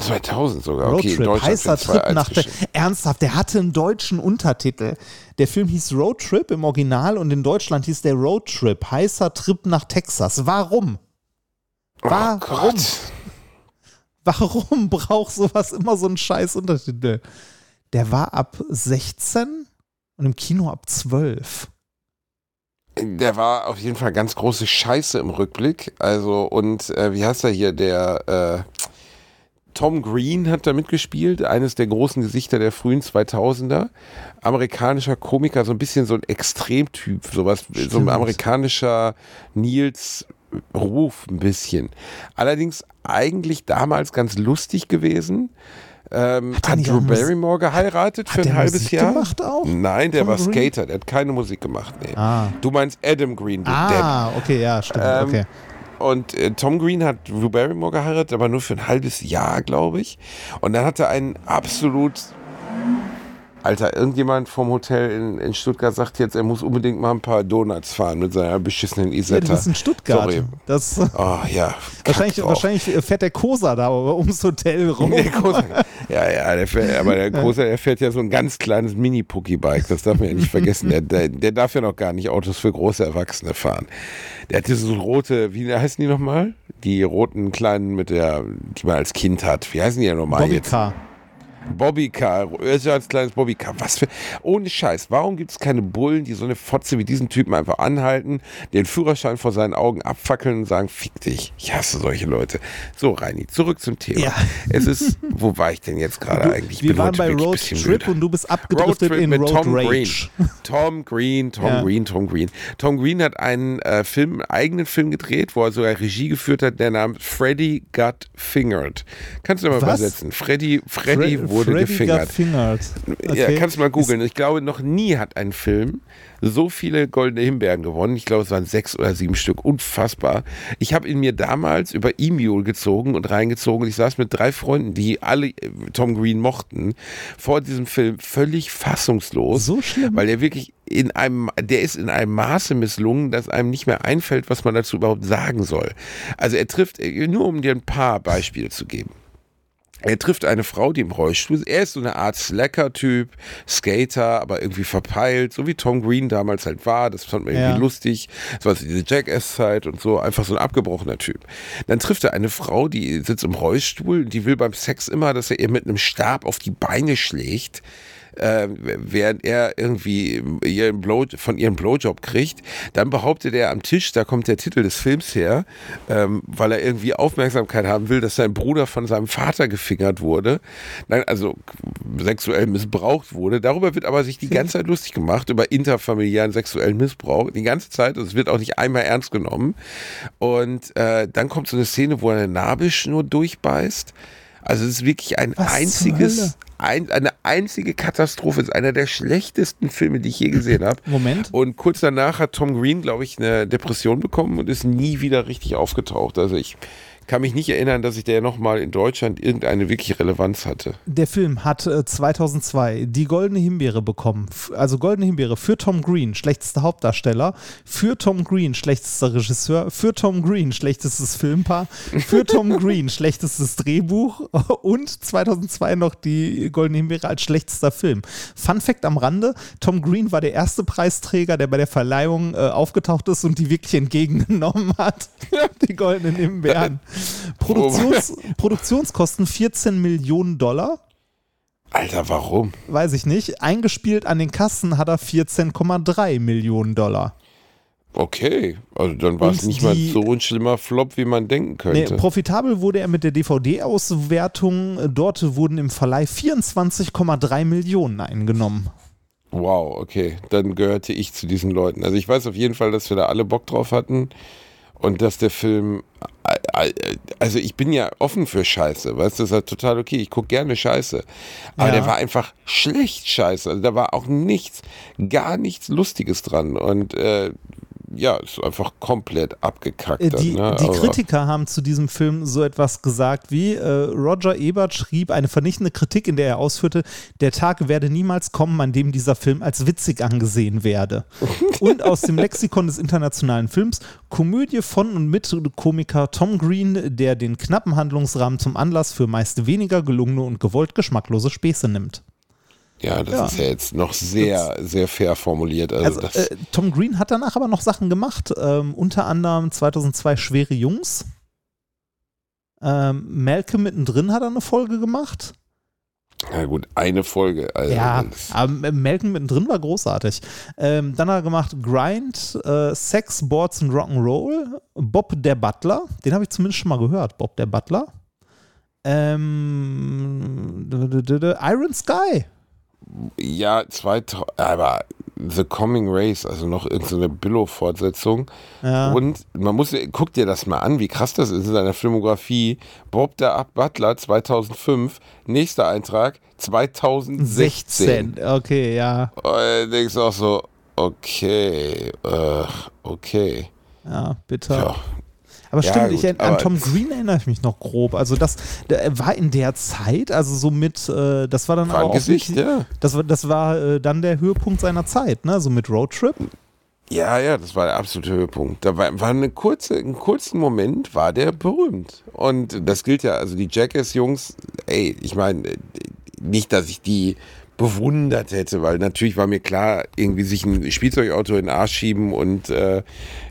2000 sogar, okay. Roadtrip, heißer Trip nach der, Ernsthaft, der hatte einen deutschen Untertitel. Der Film hieß Roadtrip im Original und in Deutschland hieß der Roadtrip, heißer Trip nach Texas. Warum? Warum? Oh Warum braucht sowas immer so einen scheiß Untertitel? Der war ab 16 und im Kino ab 12. Der war auf jeden Fall ganz große Scheiße im Rückblick. Also, und äh, wie heißt er hier, der äh, Tom Green hat da mitgespielt, eines der großen Gesichter der frühen 2000er. Amerikanischer Komiker, so ein bisschen so ein Extremtyp, sowas, Stimmt. so ein amerikanischer Nils Ruf ein bisschen. Allerdings eigentlich damals ganz lustig gewesen. Ähm, hat, hat Drew Barrymore geheiratet für ein halbes Musik Jahr? Gemacht auch? Nein, der Tom war Green? Skater, der hat keine Musik gemacht. Nee. Ah. Du meinst Adam Green, Ah, Depp. okay, ja, stimmt. Ähm, okay. Und äh, Tom Green hat Drew Barrymore geheiratet, aber nur für ein halbes Jahr, glaube ich. Und dann hat er einen absolut Alter, irgendjemand vom Hotel in, in, Stuttgart sagt jetzt, er muss unbedingt mal ein paar Donuts fahren mit seiner beschissenen Isetta. Ja, das ist in Stuttgart. Sorry. Das, oh, ja. Wahrscheinlich, wahrscheinlich, fährt der Kosa da ums Hotel rum. Der Kosa. Ja, ja, der fährt, aber der Große, der fährt ja so ein ganz kleines Mini-Pookie-Bike, das darf man ja nicht vergessen. Der, der, der, darf ja noch gar nicht Autos für große Erwachsene fahren. Der hat diese so rote, wie heißen die nochmal? Die roten kleinen mit der, die man als Kind hat. Wie heißen die ja nochmal Bobby jetzt? Car. Bobbycar, ist ja als kleines Bobbycar. Was für, ohne Scheiß, warum gibt es keine Bullen, die so eine Fotze wie diesen Typen einfach anhalten, den Führerschein vor seinen Augen abfackeln und sagen, fick dich, ich hasse solche Leute. So, Reini, zurück zum Thema. Ja. Es ist, wo war ich denn jetzt gerade eigentlich? Ich Wir bin waren bei Road Trip und du bist abgedriftet in mit Road Tom Rage. Green. Tom Green, Tom Ja. Green, Tom Green. Tom Green hat einen äh, Film, einen eigenen Film gedreht, wo er sogar Regie geführt hat, der Name Freddy Got Fingered. Kannst du mal Was? übersetzen? Freddy, Freddy Fre- wurde Freddy gefingert. got fingered. Ja, Okay. kannst du mal googeln. Ich glaube, noch nie hat ein Film so viele goldene Himbeeren gewonnen. Ich glaube, es waren sechs oder sieben Stück. Unfassbar. Ich habe ihn mir damals über E-Mule gezogen und reingezogen. Ich saß mit drei Freunden, die alle äh, Tom Green mochten, vor diesem Film völlig fassungslos. So schlimm? Weil er wirklich in einem, der ist in einem Maße misslungen, dass einem nicht mehr einfällt, was man dazu überhaupt sagen soll. Also er trifft, äh, nur um dir ein paar Beispiele zu geben. Er trifft eine Frau, die im Rollstuhl ist. Er ist so eine Art Slacker-Typ, Skater, aber irgendwie verpeilt, so wie Tom Green damals halt war. Das fand man irgendwie Ja. lustig. Das war so diese Jackass-Zeit und so. Einfach so ein abgebrochener Typ. Dann trifft er eine Frau, die sitzt im Rollstuhl. Die will beim Sex immer, dass er ihr mit einem Stab auf die Beine schlägt. Äh, während er irgendwie ihren Blow, von ihrem Blowjob kriegt, dann behauptet er am Tisch, da kommt der Titel des Films her, ähm, weil er irgendwie Aufmerksamkeit haben will, dass sein Bruder von seinem Vater gefingert wurde, Nein, also sexuell missbraucht wurde. Darüber wird aber sich die ganze Zeit lustig gemacht, über interfamiliären sexuellen Missbrauch, die ganze Zeit. Also es wird auch nicht einmal ernst genommen. Und äh, dann kommt so eine Szene, wo er eine Nabelschnur durchbeißt. Also es ist wirklich ein Was einziges, ein, eine einzige Katastrophe. Ist einer der schlechtesten Filme, die ich je gesehen habe. Moment. Und kurz danach hat Tom Green, glaube ich, eine Depression bekommen und ist nie wieder richtig aufgetaucht. Also ich kann mich nicht erinnern, dass ich der nochmal in Deutschland irgendeine wirklich Relevanz hatte. Der Film hat äh, 2002 die Goldene Himbeere bekommen. Also Goldene Himbeere für Tom Green, schlechtester Hauptdarsteller, für Tom Green, schlechtester Regisseur, für Tom Green, schlechtestes Filmpaar, für Tom Green, schlechtestes Drehbuch und 2002 noch die Goldene Himbeere als schlechtester Film. Fun Fact am Rande, Tom Green war der erste Preisträger, der bei der Verleihung äh, aufgetaucht ist und die wirklich entgegengenommen hat. die Goldenen Himbeeren. Produktions Produktionskosten 14 Millionen Dollar Alter, warum? weiß ich nicht. Eingespielt an den Kassen hat er 14,3 Millionen Dollar. Okay, also dann war es nicht mal die- so ein schlimmer Flop, wie man denken Nee, könnte. profitabel wurde er mit der DVD-Auswertung. Dort wurden im Verleih 24,3 Millionen eingenommen. wow, okay, dann gehörte ich zu diesen Leuten. Also ich weiß auf jeden Fall, dass wir da alle Bock drauf hatten und dass der Film, also ich bin ja offen für Scheiße, weißt du, das ist halt total okay. Ich gucke gerne Scheiße, aber Ja. der war einfach schlecht Scheiße. Also da war auch nichts, gar nichts Lustiges dran und äh, ja, ist einfach komplett abgekackt. Äh, Die, ne? die Aber- Kritiker haben zu diesem Film so etwas gesagt wie äh, Roger Ebert schrieb eine vernichtende Kritik, in der er ausführte, der Tag werde niemals kommen, an dem dieser Film als witzig angesehen werde. und aus dem Lexikon des internationalen Films, Komödie von und mit Komiker Tom Green, der den knappen Handlungsrahmen zum Anlass für meist weniger gelungene und gewollt geschmacklose Späße nimmt. Ja, das Ja. ist ja jetzt noch sehr, sehr fair formuliert. Also, Also, äh, Tom Green hat danach aber noch Sachen gemacht, ähm, unter anderem 2002 Schwere Jungs. Ähm, Malcolm mittendrin hat er eine Folge gemacht. na gut, eine Folge. Also ja, aber Malcolm mittendrin war großartig. Ähm, dann hat er gemacht Grind, äh, Sex, Boards und Rock'n'Roll, Bob der Butler, den habe ich zumindest schon mal gehört, Bob der Butler. Ähm, Iron Sky. Ja, 2000, aber The Coming Race, also noch irgendeine Billow-Fortsetzung. Ja. Und man muss, guck dir das mal an, wie krass das ist in seiner Filmografie. Bob der Butler 2005, nächster Eintrag 2016. 16. Okay, ja. Und dann denkst du auch so, okay, äh, okay. Ja, bitter. Ja, Aber Ja, stimmt, gut, ich, an Tom Green erinnere ich mich noch grob. Also das war in der Zeit, also so mit, äh, das war dann War auch Gesicht, nicht, ja. das war, das war äh, dann der Höhepunkt seiner Zeit, ne? So mit Roadtrip. Ja, ja, das war der absolute Höhepunkt. Da war, war eine kurze, einen kurzen Moment war der berühmt. Und das gilt ja, also die Jackass-Jungs, ey, ich meine, nicht, dass ich die bewundert hätte, weil natürlich war mir klar, irgendwie sich ein Spielzeugauto in den Arsch schieben und äh,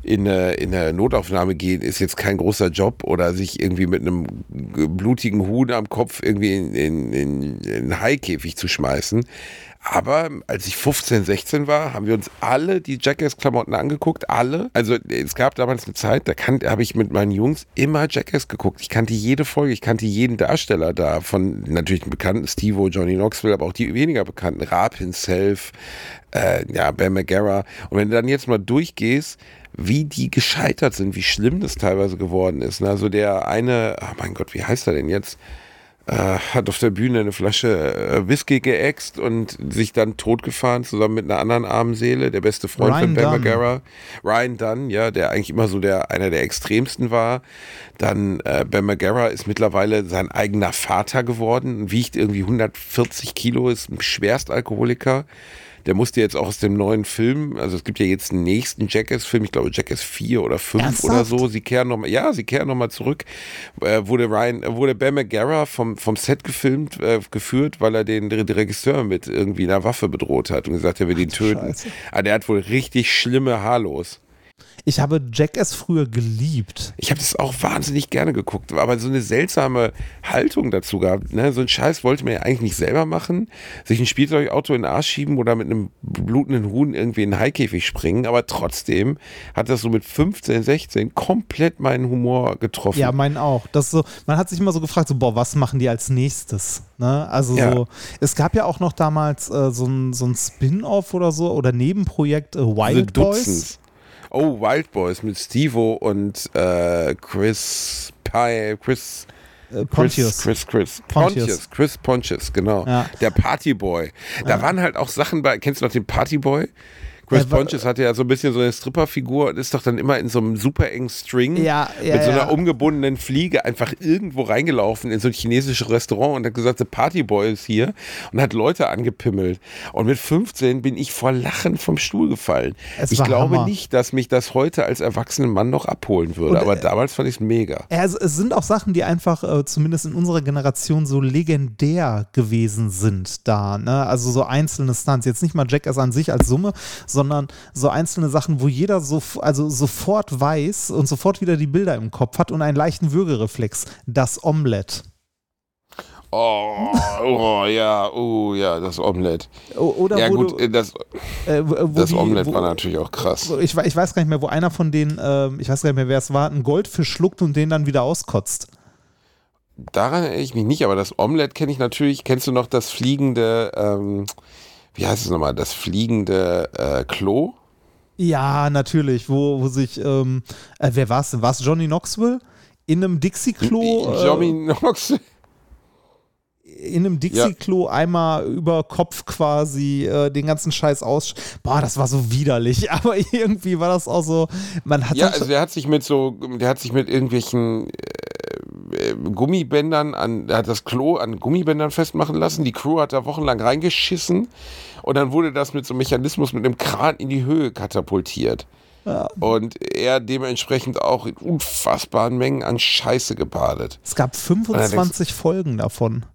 in, eine, in eine Notaufnahme gehen, ist jetzt kein großer Job oder sich irgendwie mit einem blutigen Huhn am Kopf irgendwie in, in, in, in einen Haikäfig zu schmeißen. Aber als ich 15, 16 war, haben wir uns alle die Jackass-Klamotten angeguckt. Alle. Also es gab damals eine Zeit, da habe ich mit meinen Jungs immer Jackass geguckt. Ich kannte jede Folge, ich kannte jeden Darsteller da. Von natürlich den bekannten Steve Johnny Knoxville, aber auch die weniger bekannten. Raab himself, äh, ja, Ben McGarra. Und wenn du dann jetzt mal durchgehst, wie die gescheitert sind, wie schlimm das teilweise geworden ist. Also der eine, oh mein Gott, wie heißt er denn jetzt? Äh, hat auf der Bühne eine Flasche äh, Whisky geäxt und sich dann totgefahren zusammen mit einer anderen armen Seele, der beste Freund Ryan von Ben. McGarra. Ryan Dunn, ja, der eigentlich immer so der einer der extremsten war. Dann äh, Ben McGarra ist mittlerweile sein eigener Vater geworden, wiegt irgendwie 140 Kilo, ist ein Schwerstalkoholiker. Der musste jetzt auch aus dem neuen Film, also es gibt ja jetzt einen nächsten Jackass-Film, ich glaube Jackass 4 oder 5 Ernsthaft? oder so. Sie kehren nochmal, ja, sie kehren nochmal zurück. Äh, wurde Ryan, äh, wurde Ben McGarra vom, vom Set gefilmt, äh, geführt, weil er den, den Regisseur mit irgendwie einer Waffe bedroht hat und gesagt, er will ihn töten. Scheiße. Aber der hat wohl richtig schlimme Haarlos. Ich habe Jackass früher geliebt. Ich habe das auch wahnsinnig gerne geguckt, aber so eine seltsame Haltung dazu gehabt. Ne? So ein Scheiß wollte man ja eigentlich nicht selber machen, sich ein Spielzeugauto in den Arsch schieben oder mit einem blutenden Huhn irgendwie in einen Haikäfig springen, aber trotzdem hat das so mit 15, 16 komplett meinen Humor getroffen. Ja, meinen auch. Das so, man hat sich immer so gefragt, so, boah, was machen die als nächstes? Ne? Also Ja. so, es gab ja auch noch damals äh, so ein, so ein Spin-off oder so oder Nebenprojekt äh, Wild Boys. Oh, Wild Boys mit Stevo und äh, Chris Chris Äh, Chris, Pontius. Chris, Chris, Pontius. Pontius, Chris Pontius, genau. Ja. Der Partyboy. Da waren halt auch Sachen bei, kennst du noch den Partyboy? Chris Ja, wa- Pontius hatte ja so ein bisschen so eine Stripperfigur und ist doch dann immer in so einem super engen String Ja, ja, mit so einer umgebundenen Fliege einfach irgendwo reingelaufen in so ein chinesisches Restaurant und hat gesagt, der Partyboy ist hier und hat Leute angepimmelt. Und mit 15 bin ich vor Lachen vom Stuhl gefallen. Es ich glaube Hammer. nicht, dass mich das heute als erwachsener Mann noch abholen würde, Und, aber äh, damals fand ich es mega. Es, es sind auch Sachen, die einfach äh, zumindest in unserer Generation so legendär gewesen sind da. Ne? Also so einzelne Stunts, jetzt nicht mal Jackass an sich als Summe, sondern so einzelne Sachen, wo jeder so, also sofort weiß und sofort wieder die Bilder im Kopf hat und einen leichten Würgereflex. Das Omelette. Oh, oh ja, oh ja, das Omelette. O- Oder Ja wo gut, du, äh, das, äh, das die, Omelette wo, war natürlich auch krass. ich, ich weiß gar nicht mehr, wo einer von denen, ähm, ich weiß gar nicht mehr, wer es war, einen Goldfisch schluckt und den dann wieder auskotzt. Daran erinnere ich mich nicht, aber das Omelette kenne ich natürlich. Kennst du noch das fliegende, ähm, wie heißt es nochmal, das fliegende äh, Klo? Ja, natürlich, wo, wo sich, ähm, äh, wer war es denn? War es Johnny Knoxville? In einem Dixie-Klo, Johnny äh, Knox. in einem Dixie-Klo einmal über Kopf quasi äh, den ganzen Scheiß aus. Boah, das war so widerlich, aber irgendwie war das auch so, man hat Ja, also der hat sich mit so, der hat sich mit irgendwelchen äh, äh, Gummibändern an, der hat das Klo an Gummibändern festmachen lassen. Die Crew hat da wochenlang reingeschissen und dann wurde das mit so einem Mechanismus mit einem Kran in die Höhe katapultiert. Und er dementsprechend auch in unfassbaren Mengen an Scheiße gebadet. es gab 25 Folgen davon.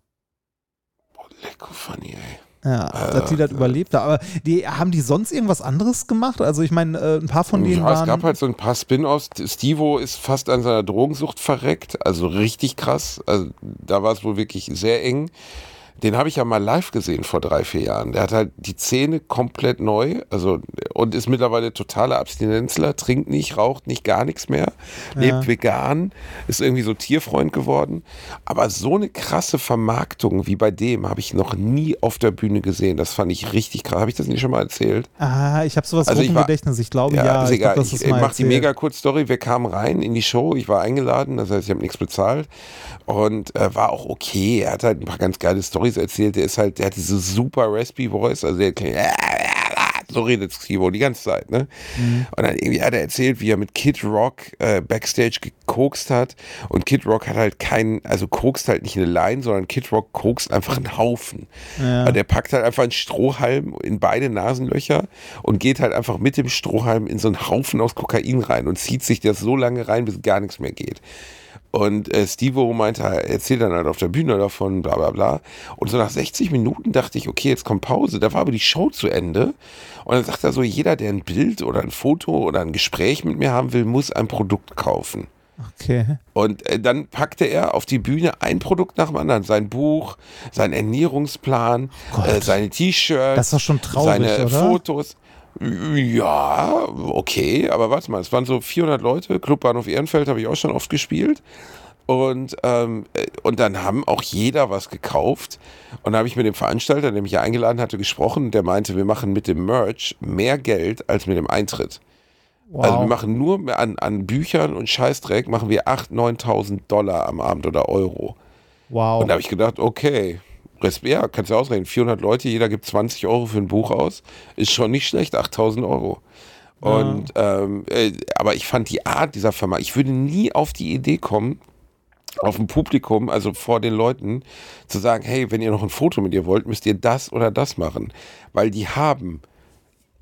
Lecko funny, ey. Ja, dass die das überlebt haben. Aber die, haben die sonst irgendwas anderes gemacht? Also ich meine, äh, ein paar von denen Ja, es waren... gab halt so ein paar Spin-offs. Stivo ist fast an seiner Drogensucht verreckt, also richtig krass. Also da war es wohl wirklich sehr eng. Den habe ich ja mal live gesehen vor drei, vier Jahren. Der hat halt die Zähne komplett neu, also und ist mittlerweile totaler Abstinenzler, trinkt nicht, raucht nicht, gar nichts mehr, lebt vegan, ist irgendwie so Tierfreund geworden. Aber so eine krasse Vermarktung wie bei dem habe ich noch nie auf der Bühne gesehen. Das fand ich richtig krass. Habe ich das nicht schon mal erzählt? ah, ich habe sowas Also also ich im Gedächtnis. Ich glaube, Ja, ja, ist ich glaub, egal. ich ist mal mache die mega kurz Story. Wir kamen rein in die Show. Ich war eingeladen, das heißt, ich habe nichts bezahlt und äh, war auch okay. Er hat halt ein paar ganz geile Stories erzählt. Der ist halt, der hat diese super raspy Voice, also der klingt so redet Steve die ganze Zeit, ne? Mhm. Und dann irgendwie hat er erzählt, wie er mit Kid Rock äh, Backstage gekokst hat und Kid Rock hat halt keinen, also kokst halt nicht eine Line, sondern Kid Rock kokst einfach einen Haufen. Ja. Also der packt halt einfach einen Strohhalm in beide Nasenlöcher und geht halt einfach mit dem Strohhalm in so einen Haufen aus Kokain rein und zieht sich das so lange rein, bis gar nichts mehr geht. Und äh, Steve meinte, er erzählt dann halt auf der Bühne davon, bla bla bla. Und so nach 60 Minuten dachte ich, okay, jetzt kommt Pause. Da war aber die Show zu Ende. Und dann sagt er so, jeder, der ein Bild oder ein Foto oder ein Gespräch mit mir haben will, muss ein Produkt kaufen. Okay. Und äh, dann packte er auf die Bühne ein Produkt nach dem anderen. Sein Buch, sein Ernährungsplan, oh äh, seine T-Shirts. Seine oder? Fotos. Ja, okay, aber warte mal, es waren so 400 Leute. Clubbahnhof Ehrenfeld habe ich auch schon oft gespielt. Und, ähm, äh, und dann haben auch jeder was gekauft. Und da habe ich mit dem Veranstalter, der mich ja eingeladen hatte, gesprochen. Der meinte, wir machen mit dem Merch mehr Geld als mit dem Eintritt. Wow. Also wir machen nur an, an Büchern und Scheißdreck machen wir 8.000, 9.000 Dollar am Abend oder Euro. Wow. Und da habe ich gedacht, okay, ja, kannst du ausrechnen, 400 Leute, jeder gibt 20 Euro für ein Buch aus, ist schon nicht schlecht, 8000 Euro. Und, ja. ähm, äh, aber ich fand die Art dieser Firma, ich würde nie auf die Idee kommen, auf dem Publikum, also vor den Leuten, zu sagen, hey, wenn ihr noch ein Foto mit ihr wollt, müsst ihr das oder das machen. Weil die haben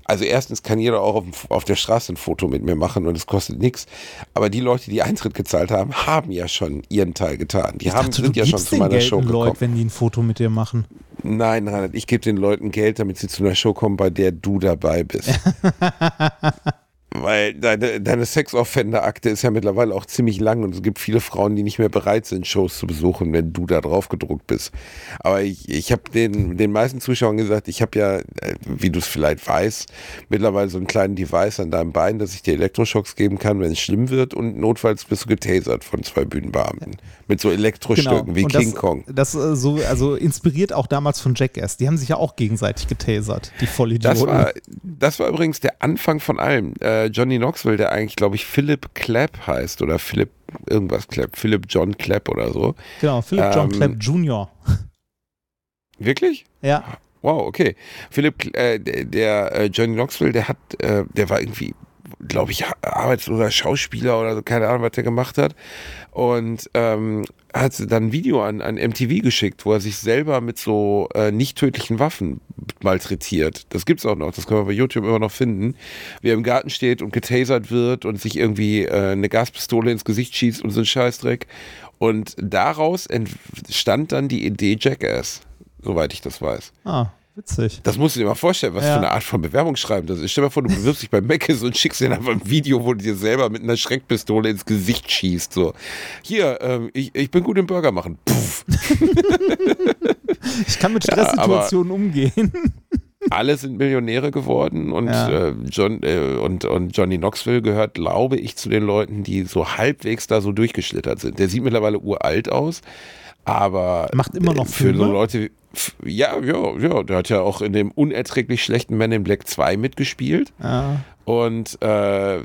also erstens kann jeder auch auf, auf, der Straße ein Foto mit mir machen und es kostet nichts. Aber die Leute, die Eintritt gezahlt haben, haben ja schon ihren Teil getan. Die haben, dachte, sind ja schon zu meiner Geld Show gekommen. Leute, wenn die ein Foto mit dir machen. Nein, Reinhard, ich gebe den Leuten Geld, damit sie zu einer Show kommen, bei der du dabei bist. Weil deine, deine Sex-Offender-Akte ist ja mittlerweile auch ziemlich lang und es gibt viele Frauen, die nicht mehr bereit sind, Shows zu besuchen, wenn du da drauf gedruckt bist. Aber ich, ich habe den, den meisten Zuschauern gesagt, ich habe ja, äh, wie du es vielleicht weißt, mittlerweile so einen kleinen Device an deinem Bein, dass ich dir Elektroschocks geben kann, wenn es schlimm wird und notfalls bist du getasert von zwei Bühnenbeamten. Mit so Elektrostücken genau. wie und King das, Kong. Das äh, so, also inspiriert auch damals von Jackass. Die haben sich ja auch gegenseitig getasert, die Vollidioten. Das war, das war übrigens der Anfang von allem. Äh, Johnny Knoxville, der eigentlich, glaube ich, Philip Clapp heißt oder Philip irgendwas Clapp, Philip John Clapp oder so. Genau, Philip ähm, John Clapp Jr. Wirklich? Ja. Wow, okay. Philip, äh, der, der äh, Johnny Knoxville, der hat, äh, der war irgendwie glaube ich, arbeitsloser Schauspieler oder so, keine Ahnung, was der gemacht hat. Und ähm, hat dann ein Video an, an MTV geschickt, wo er sich selber mit so äh, nicht tödlichen Waffen malträtiert. Das gibt's auch noch, das kann man bei YouTube immer noch finden. Wie er im Garten steht und getasert wird und sich irgendwie äh, eine Gaspistole ins Gesicht schießt und so ein Scheißdreck. Und daraus entstand dann die Idee Jackass, soweit ich das weiß. Ah. Witzig. Das musst du dir mal vorstellen, was ja. für eine Art von Bewerbung schreiben das ist. Stell dir mal vor, du bewirbst dich bei Meckes und schickst dir einfach ein Video, wo du dir selber mit einer Schreckpistole ins Gesicht schießt. So, hier, ähm, ich, ich bin gut im Burger machen. Puff. ich kann mit Stresssituationen ja, umgehen. alle sind Millionäre geworden und, ja. äh, John, äh, und, und Johnny Knoxville gehört, glaube ich, zu den Leuten, die so halbwegs da so durchgeschlittert sind. Der sieht mittlerweile uralt aus, aber macht immer noch für so Leute ja, ja, ja, der hat ja auch in dem unerträglich schlechten Man in Black 2 mitgespielt. Ja. Und äh,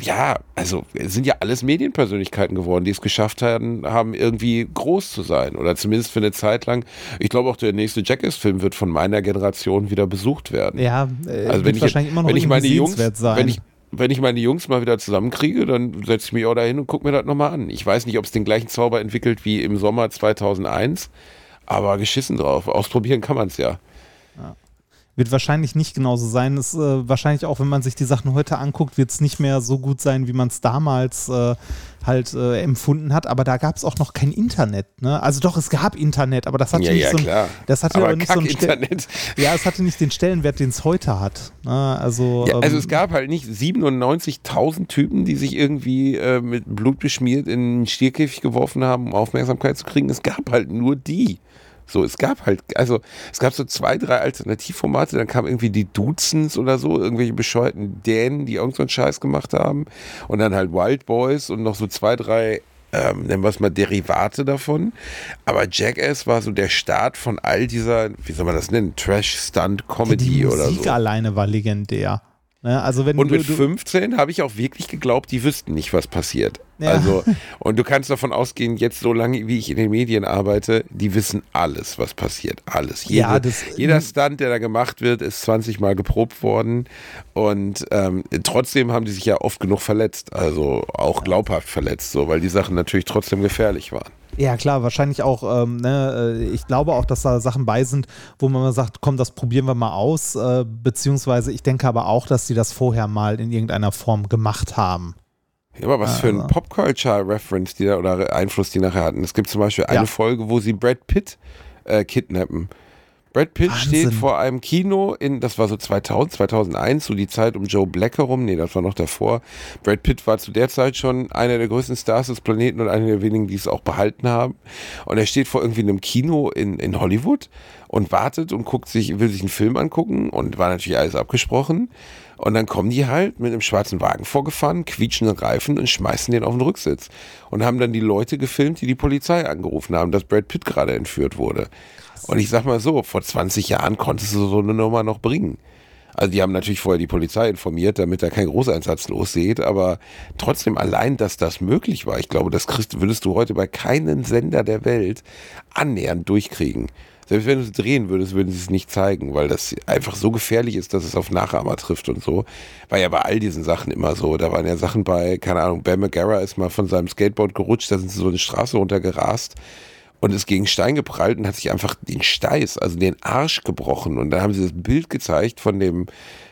ja, also es sind ja alles Medienpersönlichkeiten geworden, die es geschafft haben, haben irgendwie groß zu sein. Oder zumindest für eine Zeit lang. Ich glaube auch der nächste Jackass-Film wird von meiner Generation wieder besucht werden. Ja, äh, also wenn ich, wahrscheinlich immer noch wenn ich meine Jungs, sein. wenn ich wenn ich meine Jungs mal wieder zusammenkriege, dann setze ich mich auch dahin und gucke mir das nochmal an. Ich weiß nicht, ob es den gleichen Zauber entwickelt wie im Sommer 2001. Aber geschissen drauf. Ausprobieren kann man es ja. ja. Wird wahrscheinlich nicht genauso sein. Ist äh, wahrscheinlich auch, wenn man sich die Sachen heute anguckt, wird es nicht mehr so gut sein, wie man es damals äh, halt äh, empfunden hat. Aber da gab es auch noch kein Internet. Ne? Also doch, es gab Internet, aber das hatte ja, nicht ja, so ein, das hatte aber, aber nicht so ein Internet. Ja, es hatte nicht den Stellenwert, den es heute hat. Ne? Also, ja, also ähm, es gab halt nicht 97.000 Typen, die sich irgendwie äh, mit Blut beschmiert in einen Stierkäfig geworfen haben, um Aufmerksamkeit zu kriegen. Es gab halt nur die. So, es gab halt, also es gab so zwei, drei Alternativformate, dann kamen irgendwie die Duzens oder so, irgendwelche bescheuerten Dänen, die irgendeinen so Scheiß gemacht haben. Und dann halt Wild Boys und noch so zwei, drei ähm, nennen wir es mal Derivate davon. Aber Jackass war so der Start von all dieser, wie soll man das nennen, Trash-Stunt-Comedy oder so. Die Musik alleine war legendär. Ne? Also wenn und du, mit 15 habe ich auch wirklich geglaubt, die wüssten nicht, was passiert. Ja. Also, und du kannst davon ausgehen, jetzt so lange, wie ich in den Medien arbeite, die wissen alles, was passiert. Alles. Jede, Ja, das- jeder Stunt, der da gemacht wird, ist 20 Mal geprobt worden. Und ähm, trotzdem haben die sich ja oft genug verletzt. Also auch glaubhaft verletzt, so, weil die Sachen natürlich trotzdem gefährlich waren. Ja, klar, wahrscheinlich auch, ähm, ne, äh, ich glaube auch, dass da Sachen bei sind, wo man mal sagt, komm, das probieren wir mal aus, äh, beziehungsweise ich denke aber auch, dass die das vorher mal in irgendeiner Form gemacht haben. Ja, aber was für ein Popculture-Reference die da oder Einfluss die nachher hatten. Es gibt zum Beispiel eine Ja. Folge, wo sie Brad Pitt äh, kidnappen. Brad Pitt Wahnsinn. steht vor einem Kino in, das war so 2000, 2001, so die Zeit um Joe Black herum. Nee, das war noch davor. Brad Pitt war zu der Zeit schon einer der größten Stars des Planeten und einer der wenigen, die es auch behalten haben. Und er steht vor irgendwie einem Kino in, in Hollywood und wartet und guckt sich, will sich einen Film angucken und war natürlich alles abgesprochen. Und dann kommen die halt mit einem schwarzen Wagen vorgefahren, quietschen Reifen und schmeißen den auf den Rücksitz. Und haben dann die Leute gefilmt, die die Polizei angerufen haben, dass Brad Pitt gerade entführt wurde. Und ich sag mal so, vor 20 Jahren konntest du so eine Nummer noch bringen. Also die haben natürlich vorher die Polizei informiert, damit da kein Großeinsatz losgeht, aber trotzdem allein, dass das möglich war, ich glaube, das kriegst, würdest du heute bei keinem Sender der Welt annähernd durchkriegen. Selbst wenn du es drehen würdest, würden sie es nicht zeigen, weil das einfach so gefährlich ist, dass es auf Nachahmer trifft und so. War ja bei all diesen Sachen immer so. Da waren ja Sachen bei, keine Ahnung, Bam McGarra ist mal von seinem Skateboard gerutscht, da sind sie so eine Straße runtergerast und ist gegen Stein geprallt und hat sich einfach den Steiß, also den Arsch gebrochen. Und dann haben sie das Bild gezeigt von dem,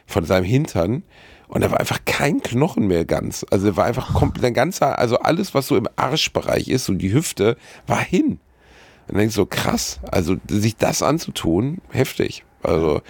von seinem Hintern. Und da war einfach kein Knochen mehr ganz. Also war einfach komplett ein ganzer, also alles, was so im Arschbereich ist, so die Hüfte, war hin. Und dann denkst du so, krass, also sich das anzutun, heftig. Also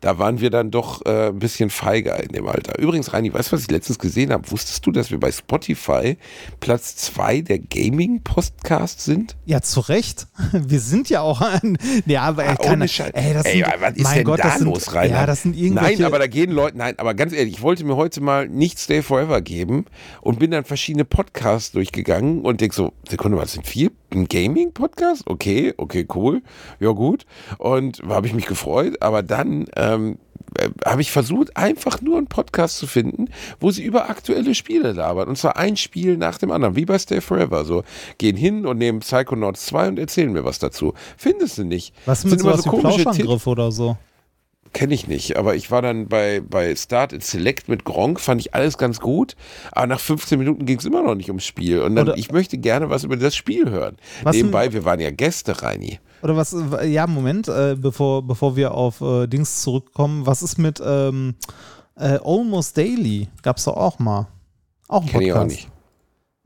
da waren wir dann doch äh, ein bisschen feiger in dem Alter. Übrigens, Reini, weißt du, was ich letztens gesehen habe? Wusstest du, dass wir bei Spotify Platz zwei der Gaming-Podcasts sind? Ja, zu Recht. Wir sind ja auch an. Ja, aber Ah, keine, ey, das Ey, sind, was ist mein denn Gott, da das sind, los, Rainer? Ja, das sind irgendwelche. Nein, aber da gehen Leute, nein, aber ganz ehrlich, ich wollte mir heute mal nicht Stay Forever geben und bin dann verschiedene Podcasts durchgegangen und denk so, Sekunde, was sind vier? Ein Gaming-Podcast? Okay, okay, cool. Ja, gut. Und habe ich mich gefreut, aber dann ähm, äh, habe ich versucht, einfach nur einen Podcast zu finden, wo sie über aktuelle Spiele labern. Und zwar ein Spiel nach dem anderen, wie bei Stay Forever. So, gehen hin und nehmen Psychonauts 2 und erzählen mir was dazu. Findest du nicht? was Sind mit immer so komische oder so? Kenne ich nicht, aber ich war dann bei, bei Start and Select mit Gronk, fand ich alles ganz gut, aber nach 15 Minuten ging es immer noch nicht ums Spiel. Und dann, Oder- ich möchte gerne was über das Spiel hören. Nebenbei, wir waren ja Gäste, Reini. Oder was, ja, Moment, äh, bevor, bevor wir auf äh, Dings zurückkommen, was ist mit ähm, äh, Almost Daily? Gab's doch auch mal. Auch ein Kenne ich auch nicht.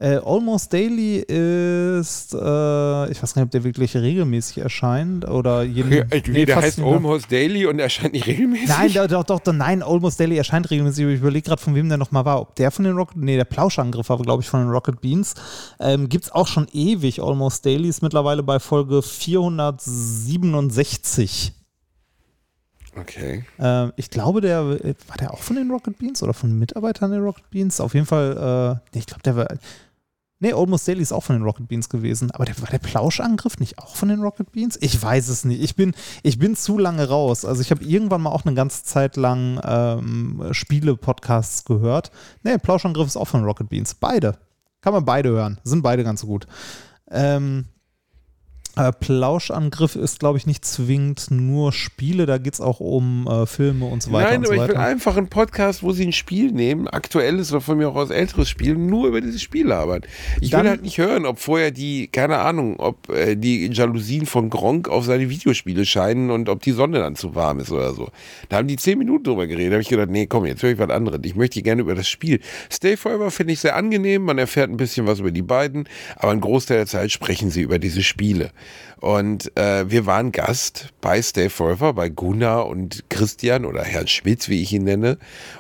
Äh, Almost Daily ist, äh, ich weiß gar nicht, ob der wirklich regelmäßig erscheint oder jeden. Ja, nee, der heißt. Almost Daily und erscheint nicht regelmäßig. Nein, doch, doch, doch, nein, Almost Daily erscheint regelmäßig. Ich überlege gerade, von wem der nochmal war. Ob der von den Rocket, nee, der Plauschangriff war, glaube ich, von den Rocket Beans. Ähm, Gibt es auch schon ewig. Almost Daily ist mittlerweile bei Folge 467. Okay. Ähm, ich glaube, der äh, war der auch von den Rocket Beans oder von Mitarbeitern der Rocket Beans? Auf jeden Fall, äh, nee, ich glaube, der war. Nee, Almost Daily ist auch von den Rocket Beans gewesen. Aber der, war der Plauschangriff nicht auch von den Rocket Beans? Ich weiß es nicht. Ich bin, ich bin zu lange raus. Also ich habe irgendwann mal auch eine ganze Zeit lang ähm, Spiele-Podcasts gehört. Nee, Plauschangriff ist auch von den Rocket Beans. Beide. Kann man beide hören. Sind beide ganz gut. Ähm, äh, Plauschangriff ist, glaube ich, nicht zwingend nur Spiele, da geht es auch um äh, Filme und so weiter Nein, und so aber ich will weiter. einfach einen Podcast, wo sie ein Spiel nehmen, aktuelles oder von mir auch aus älteres Spiel, nur über dieses Spiel labern. Ich Dann- will halt nicht hören, ob vorher die, keine Ahnung, ob äh, die Jalousien von Gronk auf seine Videospiele scheinen und ob die Sonne dann zu warm ist oder so. Da haben die zehn Minuten drüber geredet. Da habe ich gedacht, nee, komm, jetzt höre ich was anderes. Ich möchte gerne über das Spiel. Stay Forever finde ich sehr angenehm. Man erfährt ein bisschen was über die beiden, aber ein Großteil der Zeit sprechen sie über diese Spiele. Und äh, wir waren Gast bei Stay Forever, bei Gunnar und Christian oder Herrn Schmitz, wie ich ihn nenne.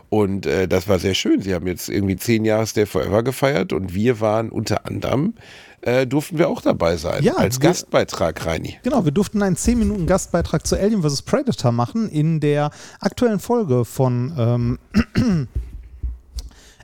Und äh, das war sehr schön. Sie haben jetzt irgendwie zehn Jahre Stay Forever gefeiert und wir waren unter anderem, äh, durften wir auch dabei sein. Ja, als wir- Gastbeitrag, Reini. Genau, wir durften einen 10 Minuten Gastbeitrag zu Alien vs. Predator machen in der aktuellen Folge von, ähm,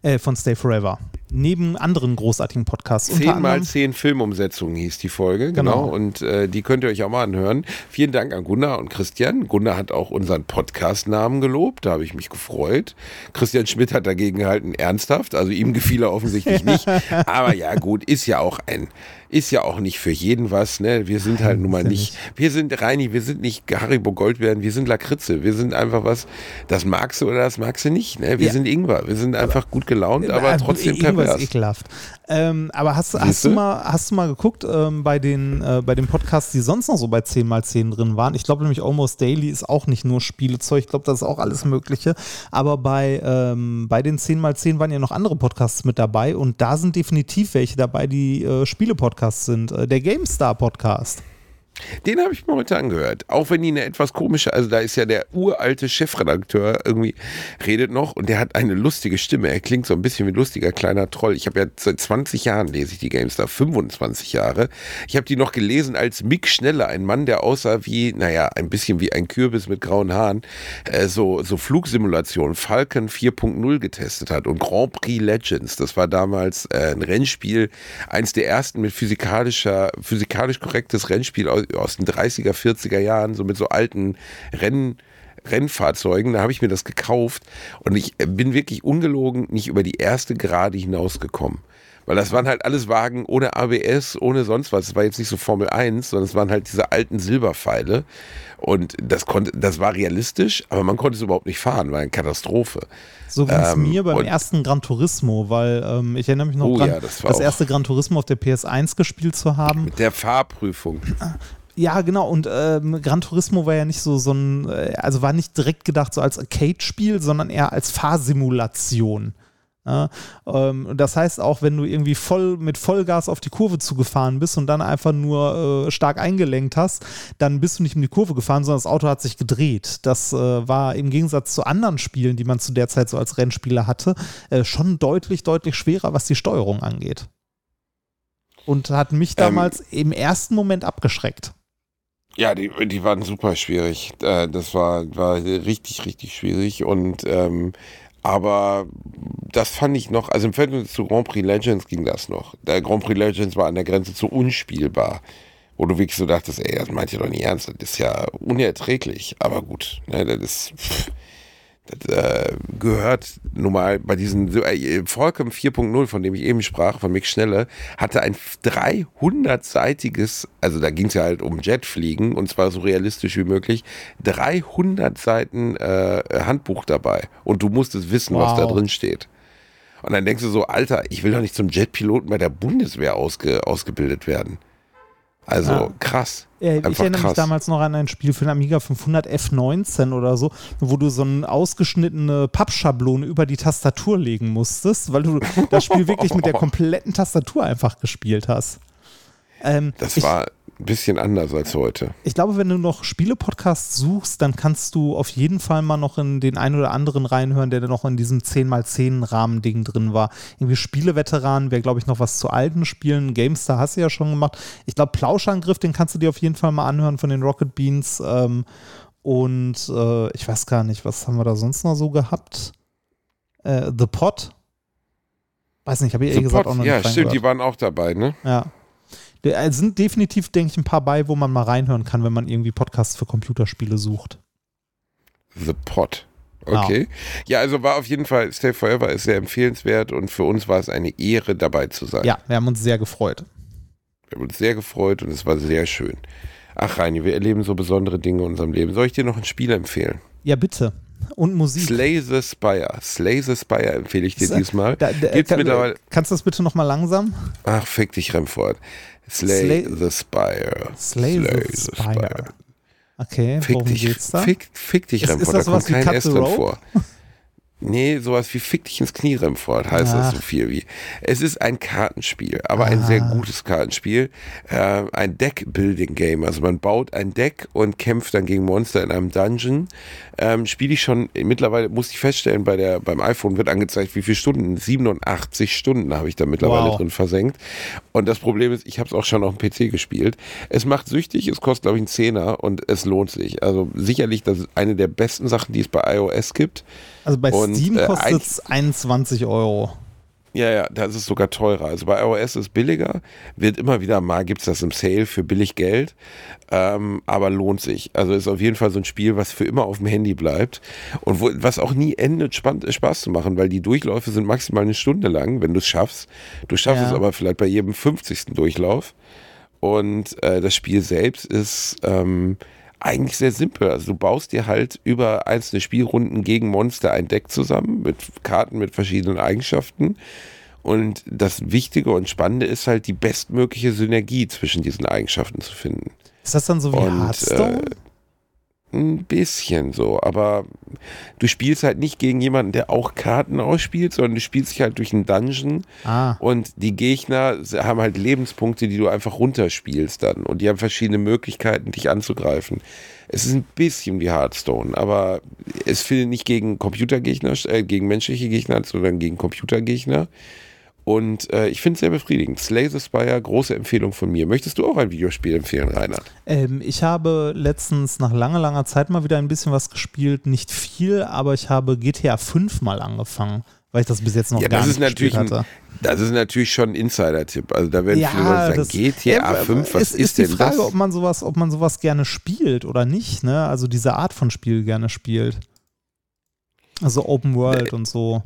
äh, von Stay Forever. neben anderen großartigen Podcasts. 10 mal 10 Filmumsetzungen hieß die Folge, genau. Genau. Und äh, die könnt ihr euch auch mal anhören. Vielen Dank an Gunnar und Christian. Gunnar hat auch unseren Podcast-Namen gelobt, da habe ich mich gefreut. Christian Schmidt hat dagegen gehalten, ernsthaft. Also ihm gefiel er offensichtlich nicht. Aber ja, gut, ist ja auch ein, ist ja auch nicht für jeden was. Ne? Wir sind halt nun mal ist nicht, wir sind Reini, wir sind nicht Haribo Goldbeeren, wir sind Lakritze. Wir sind einfach was, das magst du oder das magst du nicht. Ne? Wir Ja. sind Ingwer. Wir sind einfach gut gelaunt, aber Äh, trotzdem irgendwas pervers. ekelhaft. Ähm, aber hast, hast, Siehste? du mal, hast du mal geguckt ähm, bei, den, äh, bei den Podcasts, die sonst noch so bei 10x10 drin waren? Ich glaube nämlich Almost Daily ist auch nicht nur Spielezeug, ich glaube, das ist auch alles Mögliche. Aber bei, ähm, bei den 10x10 waren ja noch andere Podcasts mit dabei und da sind definitiv welche dabei, die äh, Spiele-Podcasts sind. Äh, der GameStar-Podcast. Den habe ich mir heute angehört. Auch wenn die eine etwas komische, also da ist ja der uralte Chefredakteur irgendwie, redet noch und der hat eine lustige Stimme. Er klingt so ein bisschen wie ein lustiger kleiner Troll. Ich habe ja seit 20 Jahren lese ich die GameStar, 25 Jahre. Ich habe die noch gelesen als Mick Schneller, ein Mann, der aussah wie, naja, ein bisschen wie ein Kürbis mit grauen Haaren, äh, so, so Flugsimulationen, Falcon 4.0 getestet hat und Grand Prix Legends. Das war damals äh, ein Rennspiel, eins der ersten mit physikalischer, physikalisch korrektes Rennspiel aus, aus den 30er, 40er Jahren, so mit so alten Rennen. Rennfahrzeugen, da habe ich mir das gekauft und ich bin wirklich ungelogen nicht über die erste Gerade hinausgekommen. Weil das waren halt alles Wagen ohne ABS, ohne sonst was. Es war jetzt nicht so Formel 1, sondern es waren halt diese alten Silberpfeile. Und das konnte, das war realistisch, aber man konnte es überhaupt nicht fahren, war eine Katastrophe. So ging es Ähm, mir beim ersten Gran Turismo, weil ähm, ich erinnere mich noch Oh dran, ja, das das erste Gran Turismo auf der PS1 gespielt zu haben. Mit der Fahrprüfung. Ja, genau. Und ähm, Gran Turismo war ja nicht so, so ein, äh, also war nicht direkt gedacht so als Arcade-Spiel, sondern eher als Fahrsimulation. Ja, ähm, das heißt auch, wenn du irgendwie voll mit Vollgas auf die Kurve zugefahren bist und dann einfach nur äh, stark eingelenkt hast, dann bist du nicht um die Kurve gefahren, sondern das Auto hat sich gedreht. Das äh, war im Gegensatz zu anderen Spielen, die man zu der Zeit so als Rennspieler hatte, äh, schon deutlich, deutlich schwerer, was die Steuerung angeht. Und hat mich damals im ersten Moment abgeschreckt. Ja, die, die waren super schwierig. Äh, Das war, war richtig, richtig schwierig. Und ähm, aber das fand ich noch, also im Verhältnis zu Grand Prix Legends ging das noch. Der Grand Prix Legends war an der Grenze zu unspielbar. Wo du wirklich so dachtest, ey, das meint ihr doch nicht ernst, das ist ja unerträglich. Aber gut, ne, das ist. Pff, das äh, gehört nun mal bei diesen äh, Volcom 4.0, von dem ich eben sprach, von Mick Schnelle, hatte ein 300-seitiges, also da ging es ja halt um Jetfliegen und zwar so realistisch wie möglich, 300 Seiten äh, Handbuch dabei und du musstest wissen, was da Wow. drin steht. Und dann denkst du so, Alter, ich will doch nicht zum Jetpiloten bei der Bundeswehr ausge, ausgebildet werden. Also Ja. krass. Äh, ich erinnere mich krass. damals noch an ein Spiel für den Amiga 500 F19 oder so, wo du so eine ausgeschnittene Pappschablone über die Tastatur legen musstest, weil du das Spiel wirklich mit der kompletten Tastatur einfach gespielt hast. Ähm, Das ich, war ein bisschen anders als heute. ich glaube, wenn du noch Spiele-Podcasts suchst, dann kannst du auf jeden Fall mal noch in den einen oder anderen reinhören, der noch in diesem 10x10-Rahmen-Ding drin war. Irgendwie Spieleveteranen wäre, glaube ich, noch was zu alten Spielen. GameStar hast du ja schon gemacht. Ich glaube, Plauschangriff, den kannst du dir auf jeden Fall mal anhören von den Rocket Beans. Ähm, und äh, ich weiß gar nicht, was haben wir da sonst noch so gehabt? Äh, The Pot. Weiß nicht, habe ich ehrlich gesagt auch noch ja, stimmt, reingehört. die waren auch dabei, ne? Ja. Da äh, sind definitiv, denke ich, ein paar bei, wo man mal reinhören kann, wenn man irgendwie Podcasts für Computerspiele sucht. The Pot. Okay. Ja, also war auf jeden Fall, Stay Forever ist sehr empfehlenswert und für uns war es eine Ehre, dabei zu sein. Ja, wir haben uns sehr gefreut. Wir haben uns sehr gefreut und es war sehr schön. Ach, Reini, wir erleben so besondere Dinge in unserem Leben. Soll ich dir noch ein Spiel empfehlen? Ja, bitte. Und Musik. Slay the Spire. Slay the Spire empfehle ich dir Sa- diesmal. Da, da, Gibt's kann, mittlerweile. kannst du das bitte nochmal langsam? Ach, fick dich, Remford. Slay, Slay- the Spire. Slay, the Spire. Okay, Fick worum dich, geht's da? fick, fick dich, Ist- Remford. ist das da kommt kein S drin vor. Nee, sowas wie Fick dich ins Knie, Remford, heißt das Ach. so viel wie. Es ist ein Kartenspiel, aber ein sehr gutes Kartenspiel. Äh, ein Deck-Building-Game. Also man baut ein Deck und kämpft dann gegen Monster in einem Dungeon. Ähm, Spiele ich schon, mittlerweile muss ich feststellen, bei der, beim iPhone wird angezeigt, wie viele Stunden. 87 Stunden habe ich da mittlerweile Wow. drin versenkt. Und das Problem ist, ich habe es auch schon auf dem PC gespielt. Es macht süchtig, es kostet, glaube ich, einen Zehner und es lohnt sich. Also sicherlich, das ist eine der besten Sachen, die es bei iOS gibt. Also bei Und, Steam äh, kostet es 21 Euro. Ja, ja, das ist sogar teurer. Also bei iOS ist es billiger, wird immer wieder mal, gibt es das im Sale für billig Geld, ähm, aber lohnt sich. Also ist auf jeden Fall so ein Spiel, was für immer auf dem Handy bleibt und wo, was auch nie endet, spannend, Spaß zu machen, weil die Durchläufe sind maximal eine Stunde lang, wenn du es schaffst. Du schaffst Ja. es aber vielleicht bei jedem 50. Durchlauf. Und äh, das Spiel selbst ist ähm, eigentlich sehr simpel. Also du baust dir halt über einzelne Spielrunden gegen Monster ein Deck zusammen mit Karten mit verschiedenen Eigenschaften. Und das Wichtige und Spannende ist halt die bestmögliche Synergie zwischen diesen Eigenschaften zu finden. Ist das dann so wie Und, Hearthstone? äh, Ein bisschen so, aber du spielst halt nicht gegen jemanden, der auch Karten ausspielt, sondern du spielst dich halt durch einen Dungeon ah, und die Gegner haben halt Lebenspunkte, die du einfach runterspielst dann. Und die haben verschiedene Möglichkeiten, dich anzugreifen. Es ist ein bisschen wie Hearthstone, aber es findet nicht gegen Computergegner, äh, gegen menschliche Gegner, sondern gegen Computergegner. Und äh, ich finde es sehr befriedigend. Slay the Spire, große Empfehlung von mir. Möchtest du auch ein Videospiel empfehlen, Rainer? ähm, ich habe letztens nach langer, langer Zeit mal wieder ein bisschen was gespielt. Nicht viel, aber ich habe GTA 5 mal angefangen, weil ich das bis jetzt noch Ja, gar nicht ist natürlich gespielt ein, hatte. das ist natürlich schon ein Insider-Tipp. Also da werden Ja, viele Leute das- sagen, GTA Ja, 5, was es ist, ist die Frage, das? ob man sowas, ob man sowas gerne spielt oder nicht, ne? Also diese Art von Spiel gerne spielt. Also Open World und so.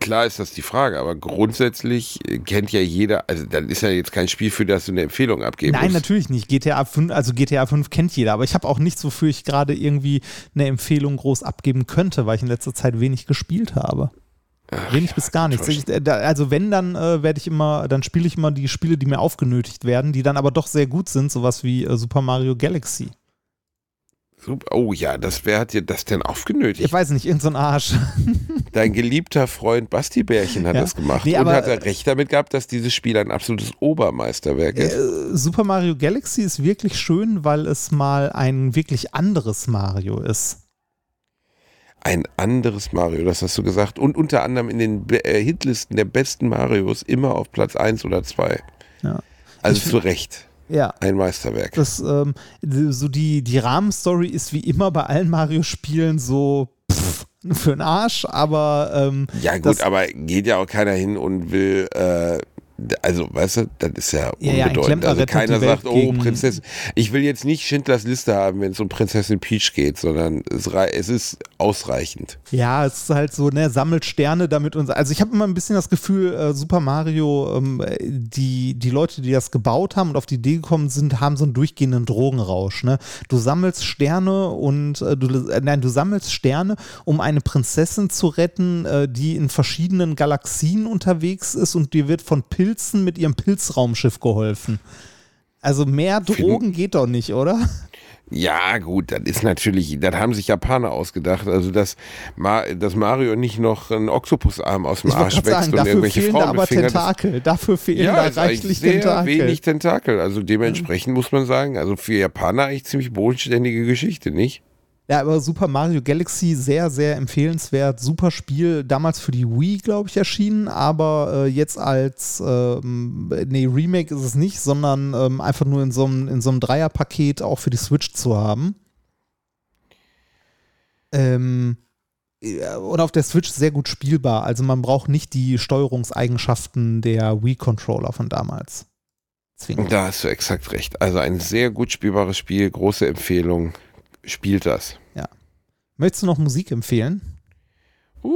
Klar ist das die Frage, aber grundsätzlich äh, kennt ja jeder, also dann ist ja jetzt kein Spiel, für das du eine Empfehlung abgeben Nein, musst. natürlich nicht. GTA 5, also GTA 5 kennt jeder, aber ich habe auch nichts, wofür ich gerade irgendwie eine Empfehlung groß abgeben könnte, weil ich in letzter Zeit wenig gespielt habe. wenig bis gar nichts. Ich, äh, also wenn, dann äh, werde ich immer, dann spiele ich immer die Spiele, die mir aufgenötigt werden, die dann aber doch sehr gut sind, sowas wie äh, Super Mario Galaxy. Super. Oh ja, das, wer hat dir das denn aufgenötigt? Ich weiß nicht, irgendein so Arsch. Dein geliebter Freund Basti Bärchen hat Ja. das gemacht. Nee, und hat er recht damit gehabt, dass dieses Spiel ein absolutes Obermeisterwerk ist. Äh, Super Mario Galaxy ist wirklich schön, weil es mal ein wirklich anderes Mario ist. Ein anderes Mario, das hast du gesagt. Und unter anderem in den Be äh, Hitlisten der besten Marios immer auf Platz 1 oder 2. Ja. Also Ich- zu Recht. Ja. Ein Meisterwerk. Das, ähm, so die, die Rahmenstory ist wie immer bei allen Mario-Spielen so pff, für den Arsch, aber ähm, Ja, gut, aber geht ja auch keiner hin und will, äh, also, weißt du, das ist ja Ja, ja, unbedeutend. Klempner also keiner sagt, oh, Prinzessin. Ich will jetzt nicht Schindlers Liste haben, wenn es um Prinzessin Peach geht, sondern es, es ist ausreichend. ja, es ist halt so, ne, sammelt Sterne damit und also ich habe immer ein bisschen das Gefühl, äh, Super Mario, ähm, die, die Leute, die das gebaut haben und auf die Idee gekommen sind, haben so einen durchgehenden Drogenrausch, ne? Du sammelst Sterne und äh, du, äh, nein, du sammelst Sterne, um eine Prinzessin zu retten, äh, die in verschiedenen Galaxien unterwegs ist und dir wird von Pilzen mit ihrem Pilzraumschiff geholfen. Also mehr Drogen geht doch nicht, oder? Ja, gut, das ist natürlich, das haben sich Japaner ausgedacht. Also, dass, Ma dass Mario nicht noch einen Oktopusarm aus dem Ich Arsch wächst sagen, und dafür irgendwelche fehlen da Frauen aber befingert. das- Tentakel. Dafür fehlen Ja, da reichlich sehr Tentakel. wenig Tentakel. Also dementsprechend muss man sagen, also für Japaner eigentlich ziemlich bodenständige Geschichte, nicht? Ja, aber Super Mario Galaxy sehr, sehr empfehlenswert. Super Spiel. Damals für die Wii, glaube ich, erschienen, aber äh, jetzt als, ähm, nee, Remake ist es nicht, sondern ähm, einfach nur in so einem Dreierpaket auch für die Switch zu haben. Ähm, ja, und auf der Switch sehr gut spielbar. Also man braucht nicht die Steuerungseigenschaften der Wii-Controller von damals. Zwingend. Da hast du exakt recht. Also ein sehr gut spielbares Spiel, große Empfehlung. Spielt das. Möchtest du noch Musik empfehlen? Uh,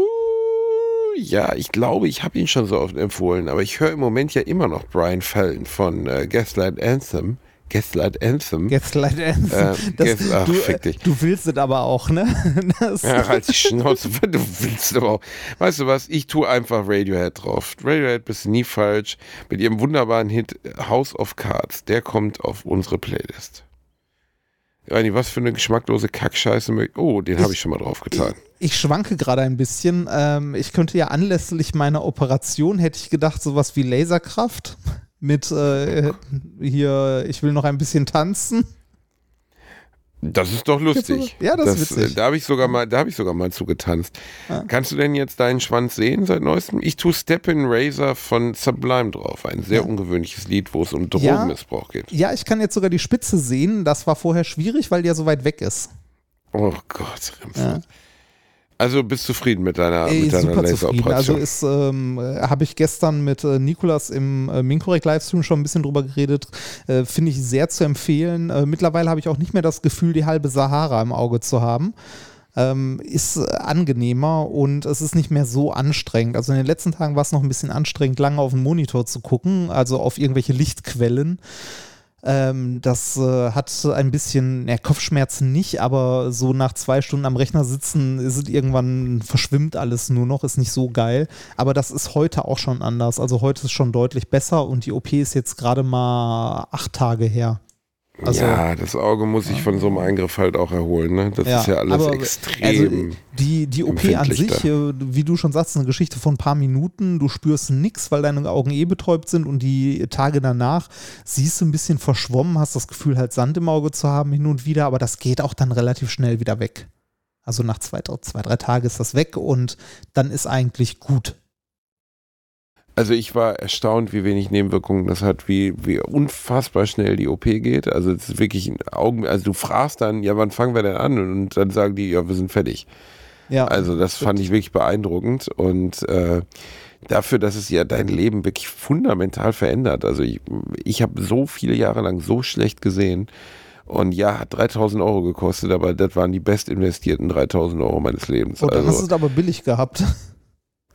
ja, ich glaube, ich habe ihn schon so oft empfohlen, aber ich höre im Moment ja immer noch Brian Fallon von äh, Gaslight Anthem. Gaslight Anthem. Gaslight Anthem. Äh, Das- Gas- ach, du, fick dich. du willst es aber auch, ne? Das, Ja, halt die Schnauze, du willst aber auch. Weißt du was, ich tue einfach Radiohead drauf. Radiohead bist nie falsch. Mit ihrem wunderbaren Hit House of Cards. Der kommt auf unsere Playlist. Rani, was für eine geschmacklose Kackscheiße. Oh, den habe ich schon mal drauf getan. ich schwanke gerade ein bisschen. Ähm, ich könnte ja anlässlich meiner Operation, hätte ich gedacht, sowas wie Laserkraft mit äh, hier, ich will noch ein bisschen tanzen. Das ist doch lustig. Ja, das ist witzig. äh, Da habe ich sogar mal, da habe ich sogar mal zugetanzt. Kannst du denn jetzt deinen Schwanz sehen seit neuestem? Ich tue Step-in Razor von Sublime drauf. Ein sehr ungewöhnliches Lied, wo es um Ja. Drogenmissbrauch geht. Ja, ich kann jetzt sogar die Spitze sehen. Das war vorher schwierig, weil ja so weit weg ist. Oh Gott, Remford. Also bist zufrieden mit deiner, Ey, mit deiner super zufrieden. Also Laseroperation? ist, ähm, habe ich gestern mit äh, Nikolas im äh, Minkorrekt Livestream schon ein bisschen drüber geredet. Äh, Finde ich sehr zu empfehlen. Äh, mittlerweile habe ich auch nicht mehr das Gefühl, die halbe Sahara im Auge zu haben. Ähm, ist äh, angenehmer und es ist nicht mehr so anstrengend. Also in den letzten Tagen war es noch ein bisschen anstrengend, lange auf den Monitor zu gucken, also auf irgendwelche Lichtquellen. Ähm, das äh, hat ein bisschen, ja, Kopfschmerzen nicht, aber so nach zwei Stunden am Rechner sitzen, ist es irgendwann, verschwimmt alles nur noch, ist nicht so geil. Aber das ist heute auch schon anders. Also heute ist schon deutlich besser und die OP ist jetzt gerade mal acht Tage her. Also, ja, das Auge muss sich von so einem Eingriff halt auch erholen. Ne? Das ist ja alles aber, extrem. Also die, die OP an sich, äh, wie du schon sagst, ist eine Geschichte von ein paar Minuten. Du spürst nichts, weil deine Augen eh betäubt sind und die Tage danach siehst du ein bisschen verschwommen, hast das Gefühl, halt Sand im Auge zu haben hin und wieder, aber das geht auch dann relativ schnell wieder weg. Also nach zwei, zwei drei Tagen ist das weg und dann ist eigentlich gut. Also ich war erstaunt, wie wenig Nebenwirkungen das hat, wie, wie unfassbar schnell die OP geht. Also es ist wirklich ein Augen, also du fragst dann, ja, wann fangen wir denn an? Und dann sagen die, ja, wir sind fertig. Ja, Also das fand ich wirklich beeindruckend und äh, dafür, dass es ja dein Leben wirklich fundamental verändert. Also ich, ich habe so viele Jahre lang so schlecht gesehen und ja, hat 3000 Euro gekostet, aber das waren die best investierten 3000 Euro meines Lebens. und dann hast also, du es aber billig gehabt.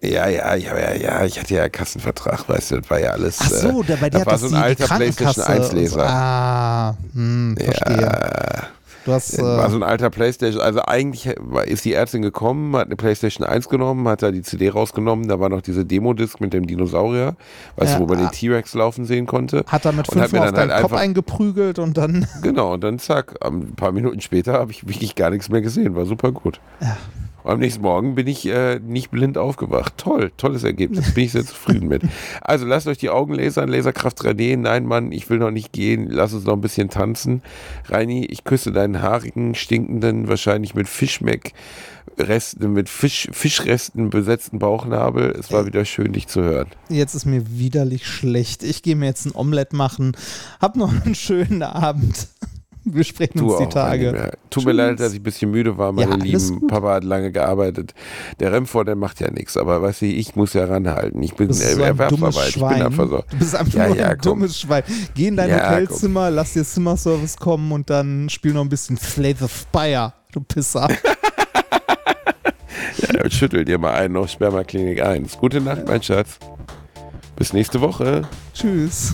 Ja, ja, ja, ja, ja, ich hatte ja Kassenvertrag, weißt du, das war ja alles. Ach so, äh, da bei dir das war so ein alter PlayStation Krankenkasse. 1 Leser. Ah, hm, verstehe. Ja, Du hast, war äh, so ein alter Playstation, also eigentlich ist die Ärztin gekommen, hat eine Playstation 1 genommen, hat da die CD rausgenommen, da war noch diese Demo-Disc mit dem Dinosaurier, weißt Ja, du, wo man ah. den T-Rex laufen sehen konnte. hat er mit fünfmal auf deinen halt Kopf eingeprügelt und dann Genau, und dann zack, ein paar Minuten später habe ich wirklich gar nichts mehr gesehen, war super gut. Und am nächsten Morgen bin ich äh, nicht blind aufgewacht. Toll, tolles Ergebnis, bin ich sehr zufrieden mit. Also lasst euch die Augen lasern, Laserkraft 3D. Nein, Mann, ich will noch nicht gehen, lass uns noch ein bisschen tanzen. Reini, ich küsse deinen haarigen, stinkenden, wahrscheinlich mit Fischmeck Resten, mit Fisch, Fischresten besetzten Bauchnabel. Es war wieder schön, dich zu hören. Jetzt ist mir widerlich schlecht. Ich gehe mir jetzt ein Omelett machen. Hab noch einen schönen Abend. Wir sprechen Du uns die Tage. Tut mir Tschüss. leid, dass ich ein bisschen müde war, meine Ja, Lieben. gut. Papa hat lange gearbeitet. Der Remfor, der macht ja nichts, aber weißt du, ich muss ja ranhalten. Ich bin äh, so Erwerbsarbeit. Ich bin so. Du bist einfach Ja, nur ja, ein komm. dummes Schwein. Geh in dein Hotelzimmer, lass dir Zimmerservice kommen und dann spiel noch ein bisschen Slay the Spire, du Pisser. Ja, schüttel dir mal einen auf Spermaklinik 1. Gute Nacht, mein Schatz. Bis nächste Woche. Tschüss.